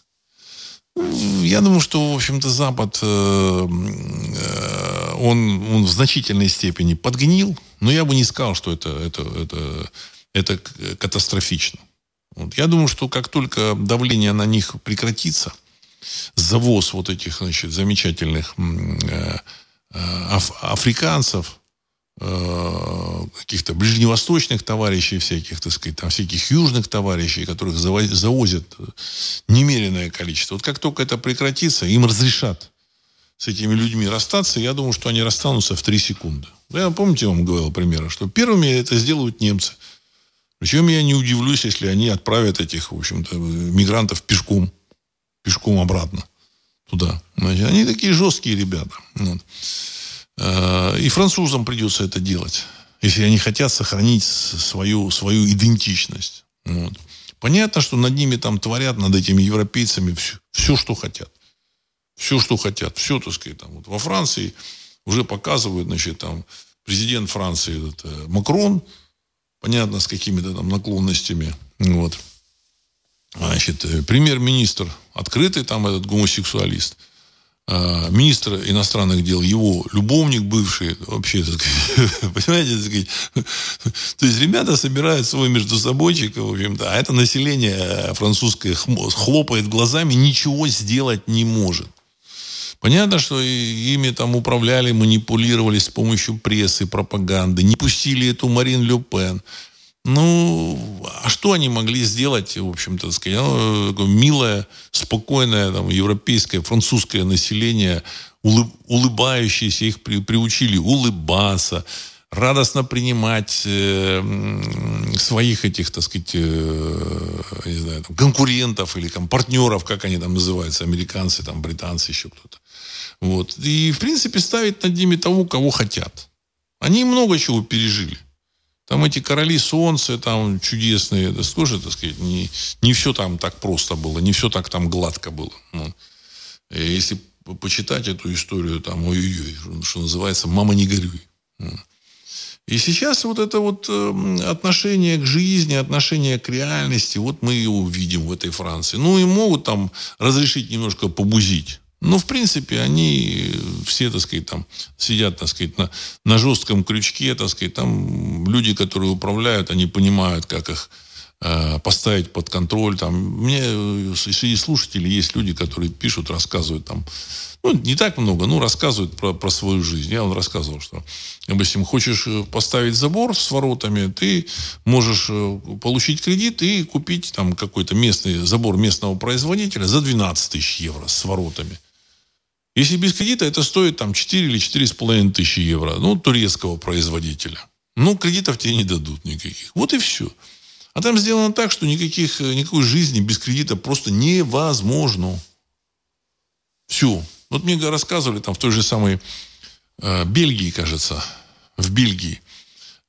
Я думаю, что, в общем-то, Запад, э, э, он, он в значительной степени подгнил, но я бы не сказал, что это, это, это, это катастрофично. Вот. Я думаю, что как только давление на них прекратится, завоз вот этих значит, замечательных Э, аф африканцев, э, каких-то ближневосточных товарищей всяких, так сказать, там всяких южных товарищей, которых завозят немеренное количество. Вот как только это прекратится, им разрешат с этими людьми расстаться, я думаю, что они расстанутся в три секунды. Я, помните, я вам говорил примеры, что первыми это сделают немцы. Причем я не удивлюсь, если они отправят этих, в общем-то, мигрантов пешком, пешком обратно туда. Значит, они такие жесткие ребята. Вот. Э, и французам придется это делать, если они хотят сохранить свою, свою идентичность. Вот. Понятно, что над ними там творят, над этими европейцами все, все что хотят. Все, что хотят. Все, так сказать, там. Вот во Франции уже показывают, значит, там, президент Франции, это Макрон, понятно, с какими-то там наклонностями. Вот. Значит, э, премьер-министр открытый там этот гомосексуалист. А, министр иностранных дел, его любовник бывший, вообще, так понимаете, так то есть ребята собирают свой между собойчик, в общем-то, а это население французское хлопает глазами, ничего сделать не может. Понятно, что ими там управляли, манипулировали с помощью прессы, пропаганды, не пустили эту Марин Ле Пен. Ну, а что они могли сделать, в общем-то, сказать, ну, милое, спокойное, там, европейское, французское население, улыб, улыбающееся, их при, приучили улыбаться, радостно принимать э, своих этих, так сказать, э, не знаю, там, конкурентов или там, партнеров, как они там называются, американцы, там, британцы, еще кто-то. Вот. И, в принципе, ставить над ними того, кого хотят. Они много чего пережили. Там эти короли солнца, там чудесные, это тоже, так сказать, не, не все там так просто было, не все так там гладко было. Ну, если почитать эту историю, там, ой-ой-ой, что называется, мама не горюй. И сейчас вот это вот эм, отношение к жизни, отношение к реальности, вот мы его видим в этой Франции. Ну и могут там разрешить немножко побузить. Но, в принципе, они все, так сказать, там сидят, так сказать, на, на жестком крючке, так сказать, там люди, которые управляют, они понимают, как их э, поставить под контроль. Там, мне э, среди слушателей есть люди, которые пишут, рассказывают там, ну, не так много, ну, рассказывают про, про свою жизнь. Я вам рассказывал, что, допустим, хочешь э, поставить забор с воротами, ты можешь э, получить кредит и купить там какой-то местный забор местного производителя за 12 тысяч евро с воротами. Если без кредита, это стоит там 4 или 4,5 тысячи евро. Ну, турецкого производителя. Ну, кредитов тебе не дадут никаких. Вот и все. А там сделано так, что никаких, никакой жизни без кредита просто невозможно. Все. Вот мне рассказывали там в той же самой э, Бельгии, кажется, в Бельгии,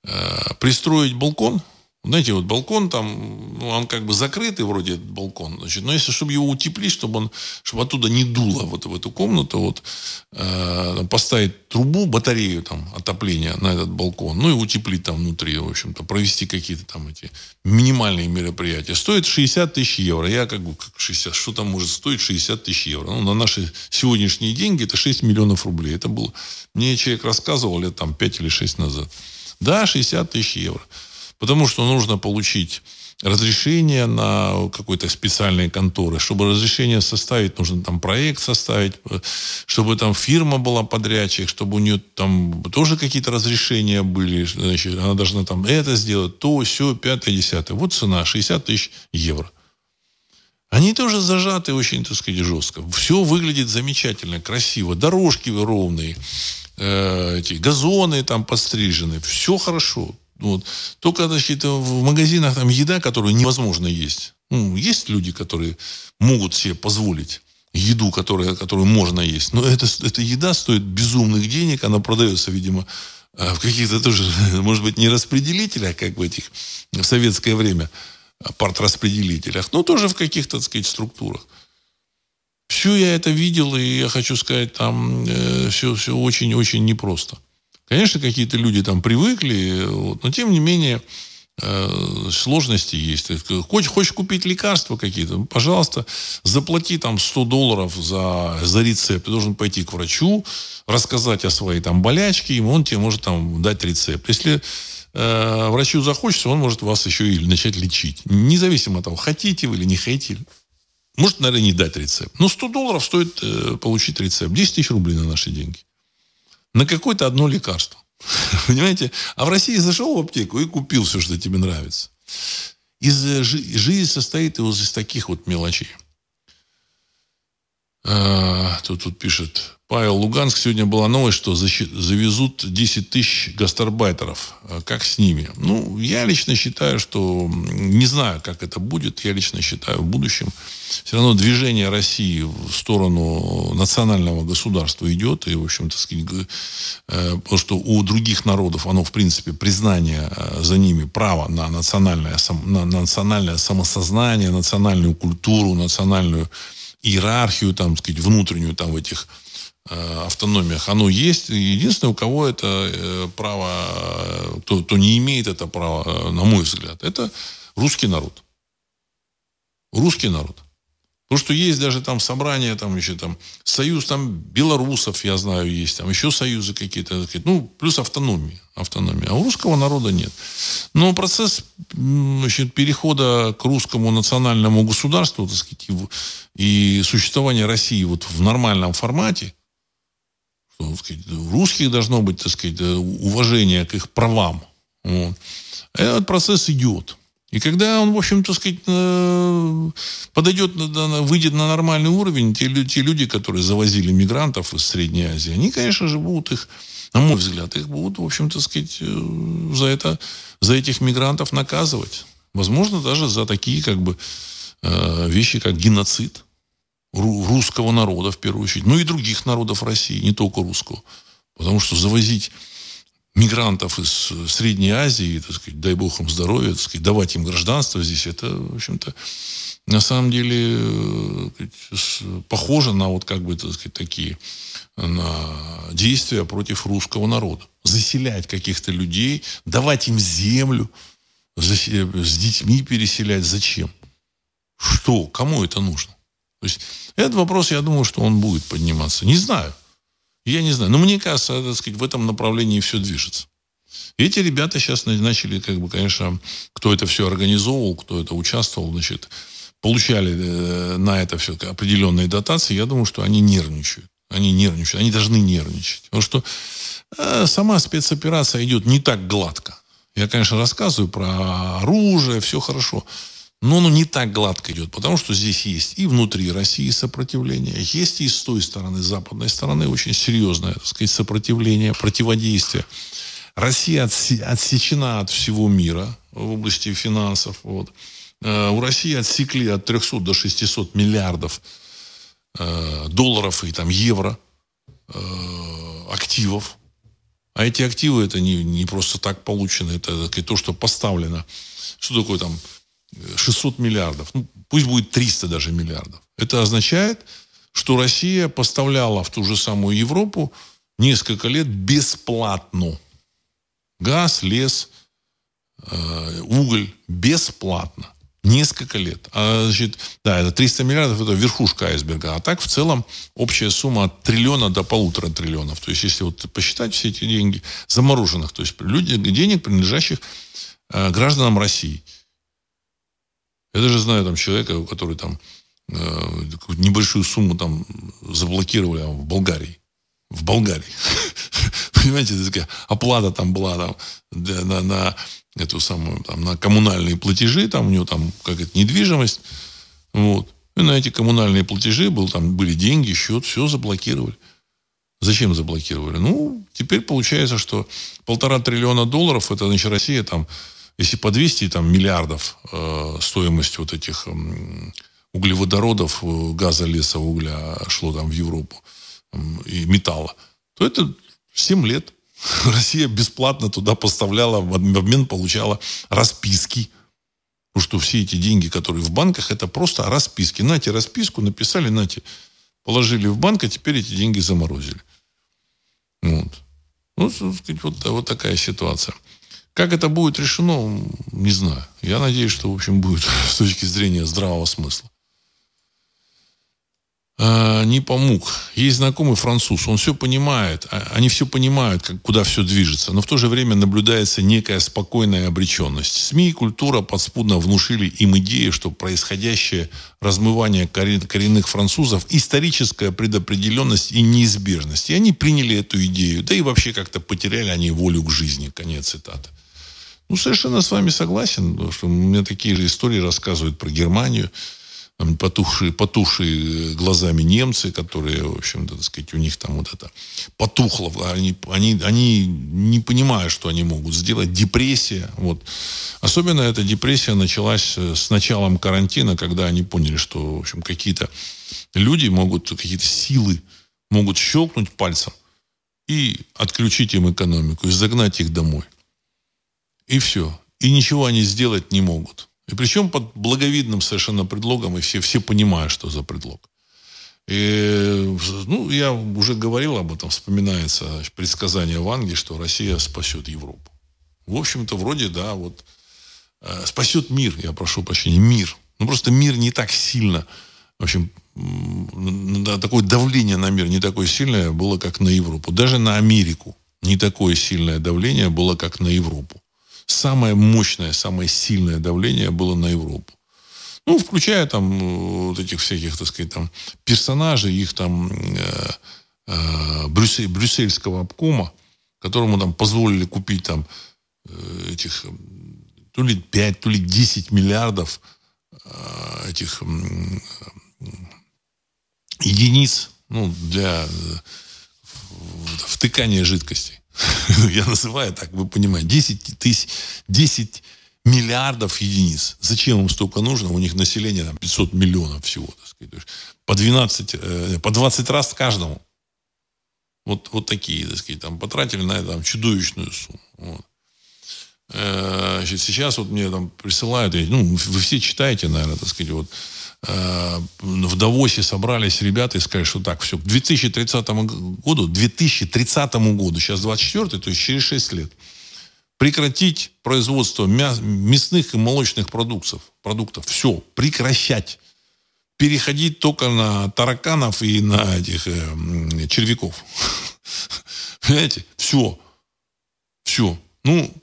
э, пристроить балкон – знаете, вот балкон там, ну, он как бы закрытый вроде этот балкон, значит, но если, чтобы его утеплить, чтобы он, чтобы оттуда не дуло вот в эту комнату, вот, э, поставить трубу, батарею там отопления на этот балкон, ну и утеплить там внутри, в общем-то, провести какие-то там эти минимальные мероприятия. Стоит 60 тысяч евро. Я как бы, как 60, что там может стоить 60 тысяч евро? Ну, на наши сегодняшние деньги это 6 миллионов рублей. Это было, мне человек рассказывал лет там 5 или 6 назад. Да, 60 тысяч евро. Потому что нужно получить разрешение на какой-то специальной конторы. Чтобы разрешение составить, нужно там проект составить, чтобы там фирма была подрядчик, чтобы у нее там тоже какие-то разрешения были. Значит, она должна там это сделать, то, все, пятое, десятое. Вот цена, 60 тысяч евро. Они тоже зажаты очень, так сказать, жестко. Все выглядит замечательно, красиво. Дорожки ровные, э, эти газоны там подстрижены. Все хорошо. Вот. Только, значит, в магазинах там еда, которую невозможно есть. Ну, есть люди, которые могут себе позволить еду, которая, которую можно есть. Но это, эта еда стоит безумных денег. Она продается, видимо, э, в каких-то тоже, может быть, не распределителях, как в этих в советское время, а партраспределителях, но тоже в каких-то, так сказать, структурах. Все я это видел, и я хочу сказать, там э, все, все очень-очень непросто. Конечно, какие-то люди там привыкли, вот, но тем не менее э, сложности есть. Хочешь, хочешь купить лекарства какие-то, пожалуйста, заплати там 100 долларов за, за рецепт. Ты должен пойти к врачу, рассказать о своей там болячке, и он тебе может там дать рецепт. Если э, врачу захочется, он может вас еще и начать лечить. Независимо от того, хотите вы или не хотите. Может, наверное, не дать рецепт. Но 100 долларов стоит э, получить рецепт. 10 тысяч рублей на наши деньги на какое-то одно лекарство. Понимаете? А в России зашел в аптеку и купил все, что тебе нравится. Из, э, жизнь состоит из таких вот мелочей. А, тут, тут пишет Павел Луганск. Сегодня была новость, что завезут 10 тысяч гастарбайтеров. А как с ними? Ну, я лично считаю, что... Не знаю, как это будет. Я лично считаю, в будущем все равно движение России в сторону национального государства идет. И, в общем-то, э, потому что у других народов оно, в принципе, признание э, за ними права на национальное, на национальное самосознание, национальную культуру, национальную иерархию, там, сказать, внутреннюю там в этих автономиях, оно есть. Единственное, у кого это э, право, э, кто, кто не имеет это право, на мой взгляд, это русский народ. Русский народ. Потому что есть даже там собрания, там еще там союз там белорусов, я знаю, есть, там еще союзы какие-то, ну, плюс автономия, автономия. А у русского народа нет. Но процесс значит, перехода к русскому национальному государству, так сказать, и, существования России вот в нормальном формате, сказать, русских должно быть, так сказать, уважение к их правам. Вот. Этот процесс идет. И когда он, в общем, так сказать, подойдет, выйдет на нормальный уровень, те, те люди, которые завозили мигрантов из Средней Азии, они, конечно же, будут их, на мой взгляд, их будут, в общем, так сказать, э, за это, за этих мигрантов наказывать. Возможно, даже за такие, как бы, э, вещи, как геноцид русского народа, в первую очередь, ну и других народов России, не только русского. Потому что завозить мигрантов из Средней Азии, так сказать, дай бог им здоровья, так сказать, давать им гражданство здесь, это, в общем-то, на самом деле э, похоже на вот как бы, так сказать, такие на действия против русского народа. Заселять каких-то людей, давать им землю, с детьми переселять. Зачем? Что? Кому это нужно? То есть этот вопрос, я думаю, что он будет подниматься. Не знаю. Я не знаю. Но мне кажется, так сказать, в этом направлении все движется. И эти ребята сейчас начали, как бы, конечно, кто это все организовывал, кто это участвовал, значит, получали э, на это все определенные дотации, я думаю, что они нервничают. Они нервничают. Они должны нервничать. Потому что э, сама спецоперация идет не так гладко. Я, конечно, рассказываю про оружие, все хорошо. Но оно не так гладко идет, потому что здесь есть и внутри России сопротивление, есть и с той стороны, с западной стороны очень серьезное, так сказать, сопротивление, противодействие. Россия отсечена от всего мира в области финансов. Вот. Э, у России отсекли от 300 до 600 миллиардов э, долларов и там евро э, активов. А эти активы это не, не просто так получено, это, это то, что поставлено. Что такое там 600 миллиардов, ну, пусть будет 300 даже миллиардов. Это означает, что Россия поставляла в ту же самую Европу несколько лет бесплатно. Газ, лес, э, уголь бесплатно. Несколько лет. А, значит, да, это 300 миллиардов, это верхушка айсберга. А так, в целом, общая сумма от триллиона до полутора триллионов. То есть, если вот посчитать все эти деньги замороженных, то есть люди, денег, принадлежащих э, гражданам России – я даже знаю там человека, который там э, небольшую сумму там заблокировали в Болгарии. В Болгарии. Понимаете, это такая оплата там была там, на, на эту самую, там, на коммунальные платежи, там у него там какая-то недвижимость. Вот. И на эти коммунальные платежи был, там были деньги, счет, все заблокировали. Зачем заблокировали? Ну, теперь получается, что полтора триллиона долларов, это, значит, Россия там если по 200 там, миллиардов э, стоимость вот этих э, углеводородов, э, газа, леса, угля шло там в Европу э, и металла, то это 7 лет. Россия бесплатно туда поставляла, в обмен получала расписки. Потому что все эти деньги, которые в банках, это просто расписки. Нате расписку, написали, нате, положили в банк, а теперь эти деньги заморозили. Вот. Ну, вот, вот такая ситуация. Как это будет решено, не знаю. Я надеюсь, что, в общем, будет с точки зрения здравого смысла. А, не помог. Есть знакомый француз, он все понимает, а, они все понимают, как, куда все движется, но в то же время наблюдается некая спокойная обреченность. СМИ и культура подспудно внушили им идею, что происходящее размывание коренных французов – историческая предопределенность и неизбежность. И они приняли эту идею, да и вообще как-то потеряли они волю к жизни. Конец цитаты. Ну, совершенно с вами согласен, что мне такие же истории рассказывают про Германию, потухшие, потухшие глазами немцы, которые, в общем-то, так сказать, у них там вот это потухло, они, они, они не понимают, что они могут сделать, депрессия, вот. Особенно эта депрессия началась с началом карантина, когда они поняли, что, в общем, какие-то люди могут, какие-то силы могут щелкнуть пальцем и отключить им экономику, и загнать их домой. И все. И ничего они сделать не могут. И причем под благовидным совершенно предлогом, и все, все понимают, что за предлог. И, ну, я уже говорил об этом, вспоминается предсказание Ванги, что Россия спасет Европу. В общем-то, вроде, да, вот э, спасет мир, я прошу прощения, мир. Ну, просто мир не так сильно, в общем, да, такое давление на мир не такое сильное было, как на Европу. Даже на Америку не такое сильное давление было, как на Европу самое мощное, самое сильное давление было на Европу. Ну, включая там вот этих всяких, так сказать, там персонажей, их там э, э, брюссель, брюссельского обкома, которому там позволили купить там э, этих то ли 5, то ли 10 миллиардов э, этих э, единиц ну, для э, втыкания жидкости. Я называю так, вы понимаете, 10 тысяч, 10 миллиардов единиц. Зачем им столько нужно? У них население там 500 миллионов всего. Так сказать. По 12, э, по 20 раз каждому. Вот, вот такие, так сказать, там потратили на это там, чудовищную сумму. Вот. Э, сейчас вот мне там присылают, ну, вы все читаете, наверное, так сказать, вот в Давосе собрались ребята и сказали, что так, все, к 2030 году, 2030 году, сейчас 24 то есть через 6 лет, прекратить производство мясных и молочных продуктов. продуктов. Все, прекращать. Переходить только на тараканов и на этих э, червяков. Понимаете? Все. Все. Ну,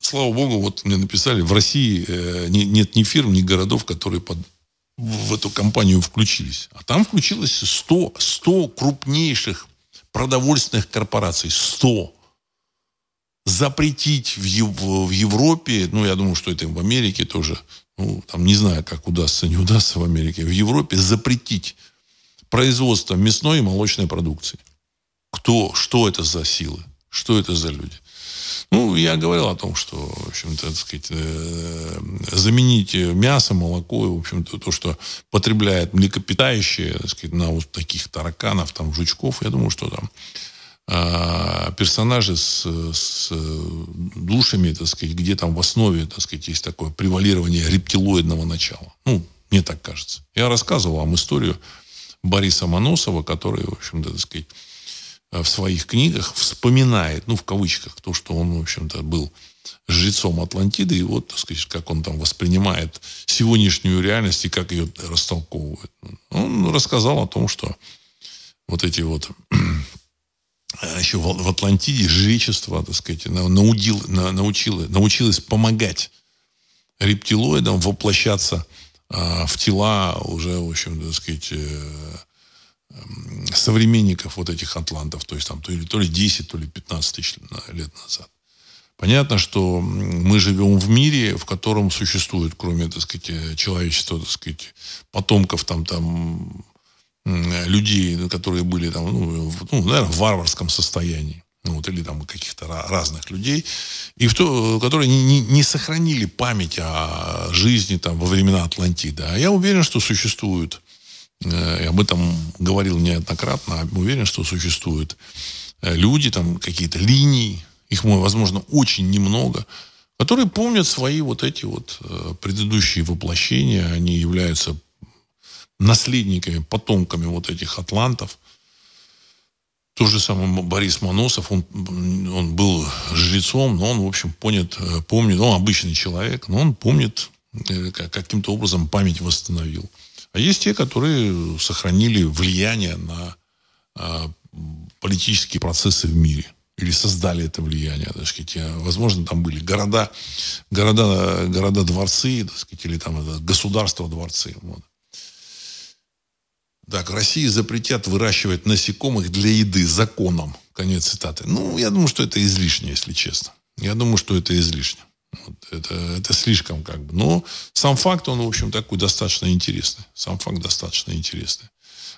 слава богу, вот мне написали, в России э, нет ни фирм, ни городов, которые под, в эту компанию включились. А там включилось 100, 100 крупнейших продовольственных корпораций. 100. Запретить в, Ев, в Европе, ну, я думаю, что это в Америке тоже, ну, там не знаю, как удастся, не удастся в Америке, в Европе запретить производство мясной и молочной продукции. Кто, что это за силы? Что это за люди? Ну, я говорил о том, что, в общем-то, так сказать, э, заменить мясо, молоко, в общем-то, то, что потребляет млекопитающие, так сказать, на вот таких тараканов, там, жучков, я думаю, что там а, персонажи с, с душами, так сказать, где там в основе, так сказать, есть такое превалирование рептилоидного начала. Ну, мне так кажется. Я рассказывал вам историю Бориса Моносова, который, в общем-то, так сказать, Э, в своих книгах вспоминает, ну, в кавычках, то, что он, в общем-то, был жрецом Атлантиды, и вот, так сказать, как он там воспринимает сегодняшнюю реальность и как ее растолковывает. Он рассказал о том, что вот эти вот еще в Атлантиде жречество, так сказать, наудил, научило, научилось помогать рептилоидам воплощаться а, в тела уже, в общем, так сказать, э, современников вот этих атлантов, то есть там то ли, то ли 10, то ли 15 тысяч лет назад. Понятно, что мы живем в мире, в котором существует, кроме, так сказать, человечества, так сказать, потомков там, там людей, которые были там, ну, ну наверное, в варварском состоянии. Ну, вот, или там каких-то разных людей, и в то, которые не, не сохранили память о жизни там, во времена Атлантиды. А я уверен, что существуют Э, и об этом говорил неоднократно, уверен, что существуют э, люди, там какие-то линии, их, возможно, очень немного, которые помнят свои вот эти вот э, предыдущие воплощения, они являются наследниками, потомками вот этих атлантов. То же самое Борис Моносов, он, он был жрецом, но он, в общем, понят, помнит, он обычный человек, но он помнит, каким-то образом память восстановил. А есть те, которые сохранили влияние на а, политические процессы в мире. Или создали это влияние. Так сказать. Возможно, там были города, города, города-дворцы, так сказать, или там государства-дворцы. Вот. Так, России запретят выращивать насекомых для еды законом. Конец цитаты. Ну, я думаю, что это излишне, если честно. Я думаю, что это излишне. Это, это слишком как бы. Но сам факт, он, в общем, такой достаточно интересный. Сам факт достаточно интересный.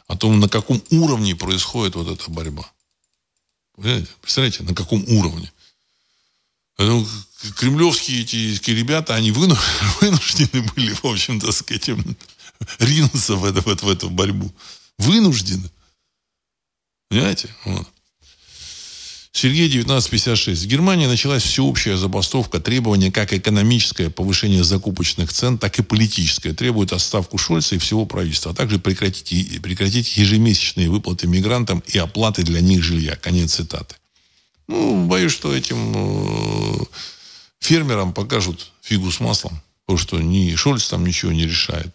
О том, на каком уровне происходит вот эта борьба. Понимаете? Представляете, на каком уровне? Ну, кремлевские эти ребята, они вынуждены были, в общем-то, с этим ринуться в, это, в, эту, в эту борьбу. Вынуждены. Понимаете? Вот. Сергей 1956. В Германии началась всеобщая забастовка. Требования как экономическое повышение закупочных цен, так и политическое. Требует отставку Шольца и всего правительства, а также прекратить, прекратить ежемесячные выплаты мигрантам и оплаты для них жилья. Конец цитаты. Ну, боюсь, что этим э, фермерам покажут фигу с маслом. Потому что ни Шольц там ничего не решает.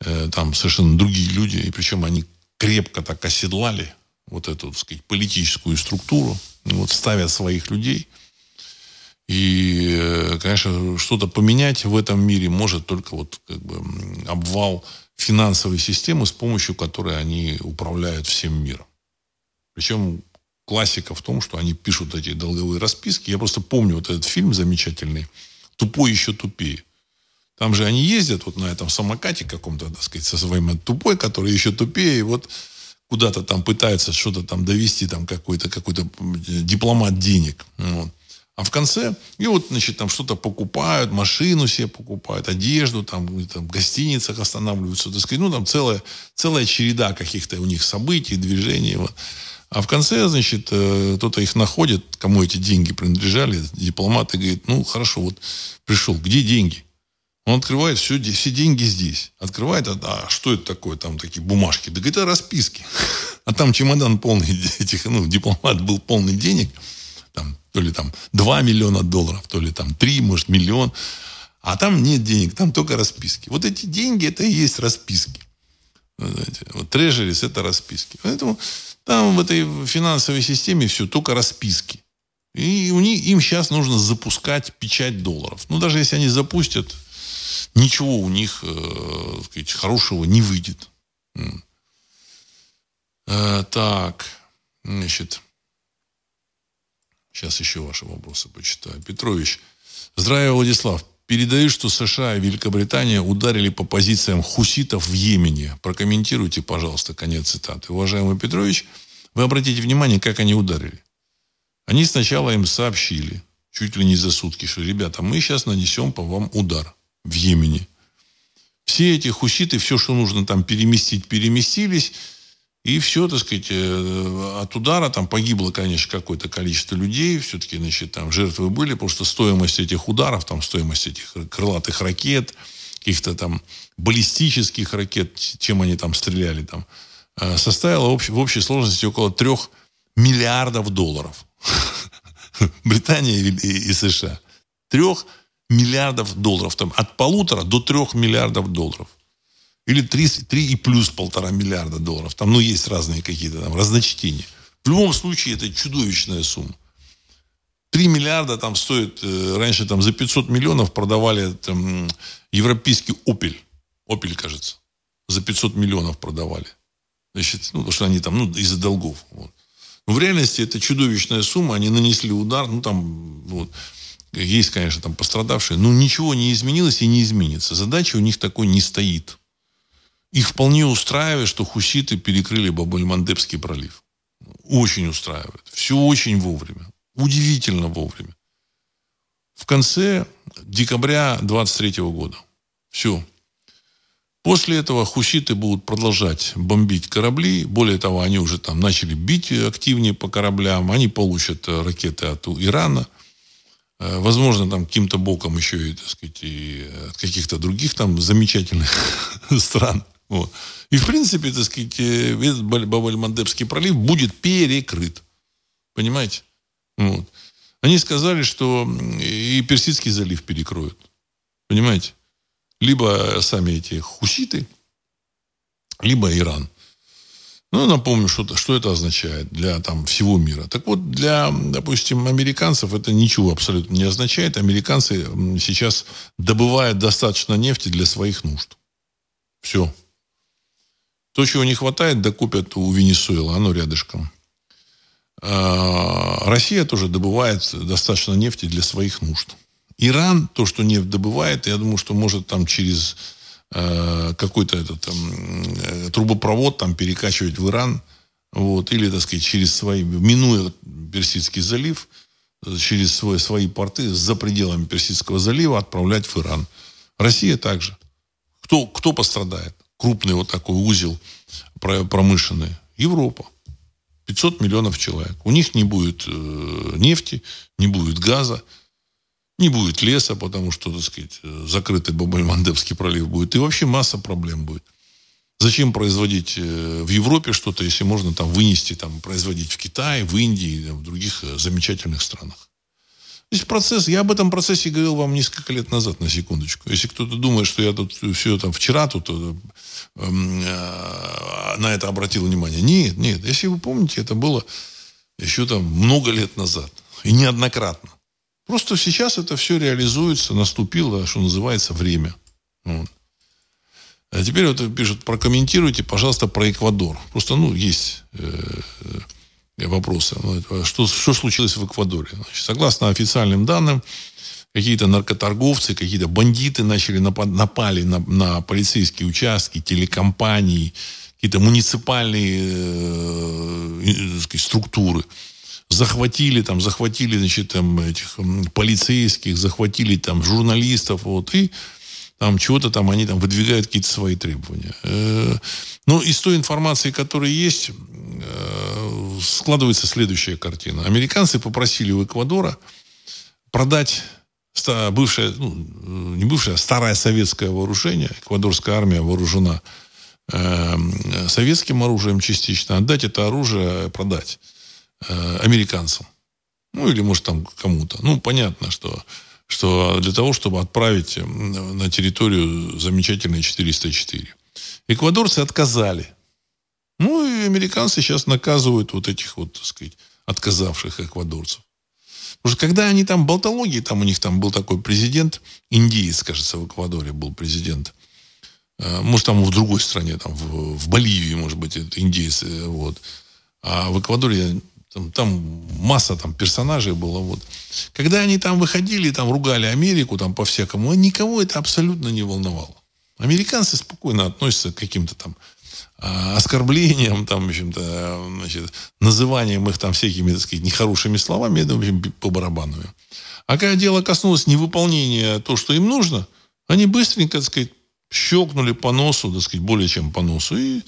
Э, там совершенно другие люди. И причем они крепко так оседлали вот эту, так сказать, политическую структуру, вот ставят своих людей. И, э, конечно, что-то поменять в этом мире может только вот как бы обвал финансовой системы, с помощью которой они управляют всем миром. Причем классика в том, что они пишут эти долговые расписки. Я просто помню вот этот фильм замечательный «Тупой еще тупее». Там же они ездят вот на этом самокате каком-то, так сказать, со своим тупой, который еще тупее, и вот куда-то там пытаются что-то там довести, там какой-то какой-то дипломат денег. Вот. А в конце, и вот, значит, там что-то покупают, машину себе покупают, одежду, там, там в гостиницах останавливаются, так сказать, ну, там целая, целая череда каких-то у них событий, движений, вот. А в конце, значит, э, кто-то их находит, кому эти деньги принадлежали, дипломат, и говорит, ну, хорошо, вот пришел, где деньги? Он открывает все, все деньги здесь. Открывает, а, а что это такое, там такие бумажки? Да это расписки. А там чемодан полный этих, ну, дипломат был полный денег. Там, то ли там 2 миллиона долларов, то ли там 3, может, миллион. А там нет денег, там только расписки. Вот эти деньги, это и есть расписки. Вот трежерис это расписки. Поэтому там в этой финансовой системе все только расписки. И у них, им сейчас нужно запускать печать долларов. Ну, даже если они запустят, ничего у них э, сказать, хорошего не выйдет. Э, так, значит, сейчас еще ваши вопросы почитаю. Петрович, здравия, Владислав. Передаю, что США и Великобритания ударили по позициям хуситов в Йемене. Прокомментируйте, пожалуйста, конец цитаты. Уважаемый Петрович, вы обратите внимание, как они ударили. Они сначала им сообщили, чуть ли не за сутки, что, ребята, мы сейчас нанесем по вам удар в Йемене. Все эти хуситы, все, что нужно там переместить, переместились. И все, так сказать, э, от удара там погибло, конечно, какое-то количество людей. Все-таки, значит, там жертвы были, потому что стоимость этих ударов, там стоимость этих крылатых ракет, каких-то там баллистических ракет, чем они там стреляли, там, э, составила в общей сложности около трех миллиардов долларов. Британия и США. Трех миллиардов долларов. Там, от полутора до трех миллиардов долларов. Или три, три и плюс полтора миллиарда долларов. Там, ну, есть разные какие-то там разночтения. В любом случае, это чудовищная сумма. Три миллиарда там стоит, э, раньше там за 500 миллионов продавали там, европейский «Опель». «Опель», кажется. За 500 миллионов продавали. Значит, ну, потому что они там, ну, из-за долгов. Вот. Но в реальности это чудовищная сумма. Они нанесли удар, ну, там, вот. Есть, конечно, там пострадавшие, но ничего не изменилось и не изменится. Задача у них такой не стоит. Их вполне устраивает, что хуситы перекрыли Бабель-Мандебский пролив. Очень устраивает. Все очень вовремя. Удивительно вовремя. В конце декабря 23 года. Все. После этого хуситы будут продолжать бомбить корабли. Более того, они уже там начали бить активнее по кораблям. Они получат ракеты от Ирана. Э, возможно, там каким-то боком еще и, так сказать, и от каких-то других там замечательных стран. Вот. И, в принципе, так сказать, э, этот Бабель-Мандебский пролив будет перекрыт. Понимаете? Вот. Они сказали, что и Персидский залив перекроют. Понимаете? Либо сами эти хуситы, либо Иран. Ну, напомню, что, что это означает для там, всего мира. Так вот, для, допустим, американцев это ничего абсолютно не означает. Американцы сейчас добывают достаточно нефти для своих нужд. Все. То, чего не хватает, докупят у Венесуэлы, оно рядышком. А, Россия тоже добывает достаточно нефти для своих нужд. Иран, то, что нефть добывает, я думаю, что может там через Э, какой-то этот там, э, трубопровод там перекачивать в Иран, вот, или, так сказать, через свои, минуя Персидский залив, через свои, свои порты за пределами Персидского залива отправлять в Иран. Россия также. Кто, кто пострадает? Крупный вот такой узел промышленный. Европа. 500 миллионов человек. У них не будет э, нефти, не будет газа, не будет леса, потому что, так сказать, закрытый Бабель-Мандебский пролив будет. И вообще масса проблем будет. Зачем производить э, в Европе что-то, если можно там вынести, там, производить в Китае, в Индии, в других э, замечательных странах? Здесь процесс, я об этом процессе говорил вам несколько лет назад, на секундочку. Если кто-то думает, что я тут все там вчера тут э, э, на это обратил внимание. Нет, нет. Если вы помните, это было еще там много лет назад. И неоднократно. Просто сейчас это все реализуется, наступило, что называется, время. Вот. А теперь вот пишут, прокомментируйте, пожалуйста, про Эквадор. Просто, ну, есть э, вопросы. Что, что случилось в Эквадоре? Значит, согласно официальным данным, какие-то наркоторговцы, какие-то бандиты начали напад, напали на, на полицейские участки, телекомпании, какие-то муниципальные э, сказать, структуры. Захватили там, захватили, значит, там, этих полицейских, захватили там журналистов, вот, и там чего-то там они там выдвигают какие-то свои требования. Э, ну, из той информации, которая есть, э, складывается следующая картина. Американцы попросили у Эквадора продать бывшее, ну, не бывшее, а старое советское вооружение. Эквадорская армия вооружена э, советским оружием частично. Отдать это оружие, продать американцам. Ну, или, может, там кому-то. Ну, понятно, что что для того, чтобы отправить на территорию замечательной 404. Эквадорцы отказали. Ну, и американцы сейчас наказывают вот этих вот, так сказать, отказавших эквадорцев. Потому что когда они там болтологии, там у них там был такой президент, индиец, кажется, в Эквадоре был президент. Э, может, там в другой стране, там в, в Боливии, может быть, это индейец. Э, вот. А в Эквадоре там, там масса там персонажей было. Вот. Когда они там выходили, там ругали Америку там по-всякому, никого это абсолютно не волновало. Американцы спокойно относятся к каким-то там а, оскорблениям, там, в общем-то, значит, называнием их там всякими, так сказать, нехорошими словами, это, в общем, по барабану. А когда дело коснулось невыполнения то, что им нужно, они быстренько, так сказать, щелкнули по носу, так сказать, более чем по носу, и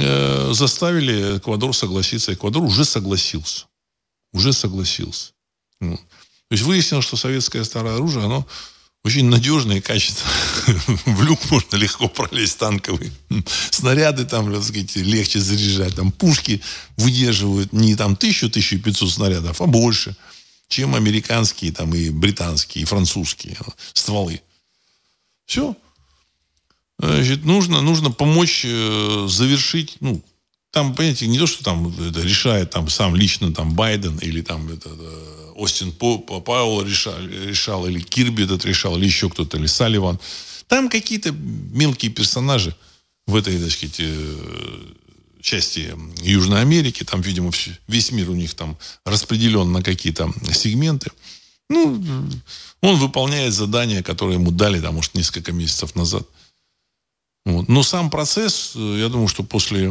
э, заставили Эквадор согласиться. Эквадор уже согласился. Уже согласился. То есть выяснилось, что советское старое оружие, оно очень надежное и качественное. В люк можно легко пролезть танковый. Снаряды там, так сказать, легче заряжать. Там пушки выдерживают не там тысячу, тысячу пятьсот снарядов, а больше, чем американские там и британские, и французские стволы. Все. Значит, нужно, нужно помочь э, завершить, ну, там, понимаете, не то, что там это решает там сам лично там Байден или там это, э, Остин Пауэлл решал, решал, или Кирби этот решал, или еще кто-то, или Салливан. Там какие-то мелкие персонажи в этой, так сказать, э, части Южной Америки. Там, видимо, весь мир у них там распределен на какие-то сегменты. Ну, он выполняет задания, которые ему дали, там, может, несколько месяцев назад. Вот. Но сам процесс, э, я думаю, что после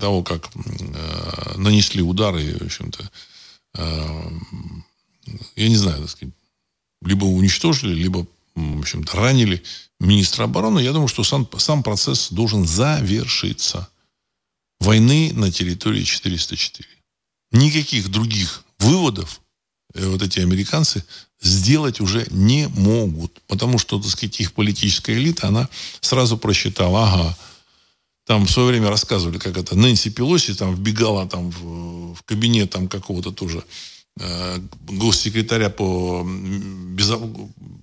того, как э, нанесли удары, в общем-то, э, я не знаю, так сказать, либо уничтожили, либо, в общем-то, ранили министра обороны, я думаю, что сам, сам процесс должен завершиться. Войны на территории 404. Никаких других выводов вот эти американцы сделать уже не могут. Потому что, так сказать, их политическая элита, она сразу просчитала, ага, там в свое время рассказывали, как это Нэнси Пелоси там вбегала там в, в кабинет там какого-то тоже э, госсекретаря по безо...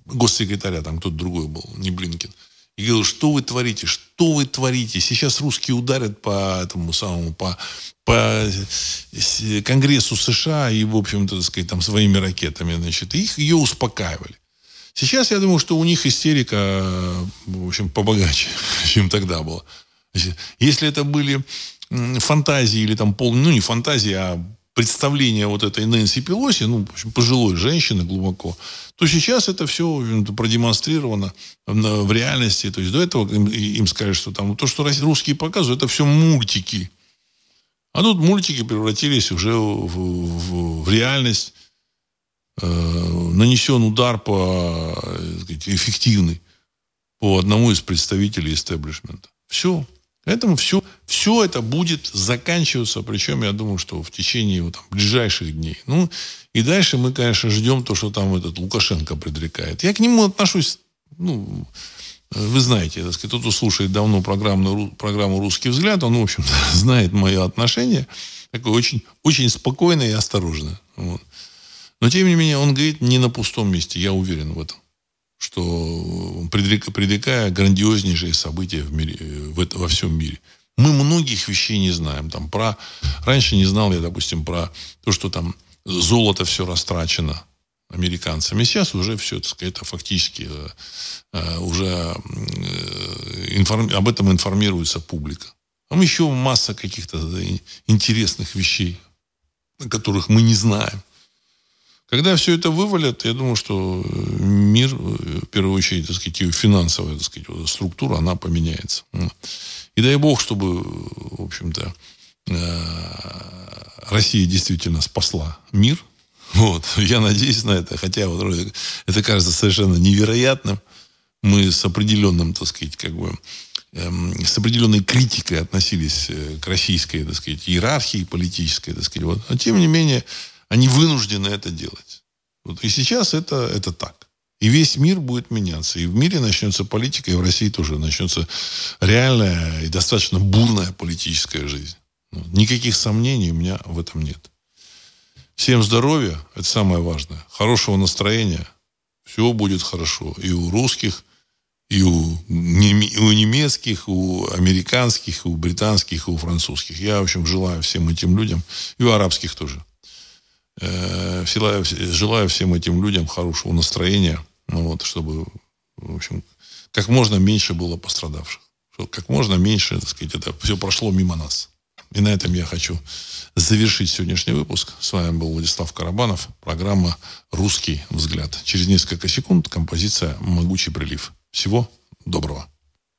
госсекретаря, там кто-то другой был, не Блинкин. И говорил, что вы творите, что вы творите? Сейчас русские ударят по этому самому, по, по Конгрессу США и, в общем-то, так сказать, там своими ракетами, значит, их ее успокаивали. Сейчас я думаю, что у них истерика, в общем, побогаче, чем тогда было. Если это были фантазии или там пол, ну не фантазии, а представление вот этой Нэнси Пелоси, ну, в общем, пожилой женщины глубоко, то сейчас это все продемонстрировано в реальности. То есть до этого им, им сказали, что там то, что русские показывают, это все мультики. А тут мультики превратились уже в, в, в реальность. Э, нанесен удар по сказать, эффективный по одному из представителей истеблишмента. Все. Поэтому все, все это будет заканчиваться, причем я думаю, что в течение там, ближайших дней. Ну, и дальше мы, конечно, ждем то, что там этот Лукашенко предрекает. Я к нему отношусь, ну, вы знаете, так сказать, тот, кто слушает давно программу, программу «Русский взгляд», он, в общем знает мое отношение. Такое очень, очень спокойное и осторожное. Вот. Но, тем не менее, он говорит не на пустом месте, я уверен в этом что предрекая грандиознейшие события в мире, в это, во всем мире. Мы многих вещей не знаем. Там про... Раньше не знал я, допустим, про то, что там золото все растрачено американцами. Сейчас уже все, так сказать, это фактически э, э уже э, информ... об этом информируется публика. Там еще масса каких-то интересных вещей о которых мы не знаем. Когда все это вывалят, я думаю, что мир, в первую очередь, так сказать, финансовая так сказать, структура, она поменяется. И дай бог, чтобы, в общем-то, Россия действительно спасла мир. Вот. Я надеюсь на это, хотя вот, это кажется совершенно невероятным. Мы с определенным, так сказать, как бы, эм, с определенной критикой относились э, к российской, так сказать, иерархии политической, так сказать. Вот. А тем не менее, они вынуждены это делать. Вот. И сейчас это, это так. И весь мир будет меняться. И в мире начнется политика, и в России тоже начнется реальная и достаточно бурная политическая жизнь. Ну, никаких сомнений у меня в этом нет. Всем здоровья, это самое важное. Хорошего настроения. Все будет хорошо. И у русских, и у, у немецких, у американских, у британских, у французских. Я, в общем, желаю всем этим людям, и у арабских тоже. Э, желаю, всем этим людям хорошего настроения, ну, вот, чтобы, в общем, как можно меньше было пострадавших. Чтобы как можно меньше, так сказать, это все прошло мимо нас. И на этом я хочу завершить сегодняшний выпуск. С вами был Владислав Карабанов. Программа «Русский взгляд». Через несколько секунд композиция «Могучий прилив». Всего доброго.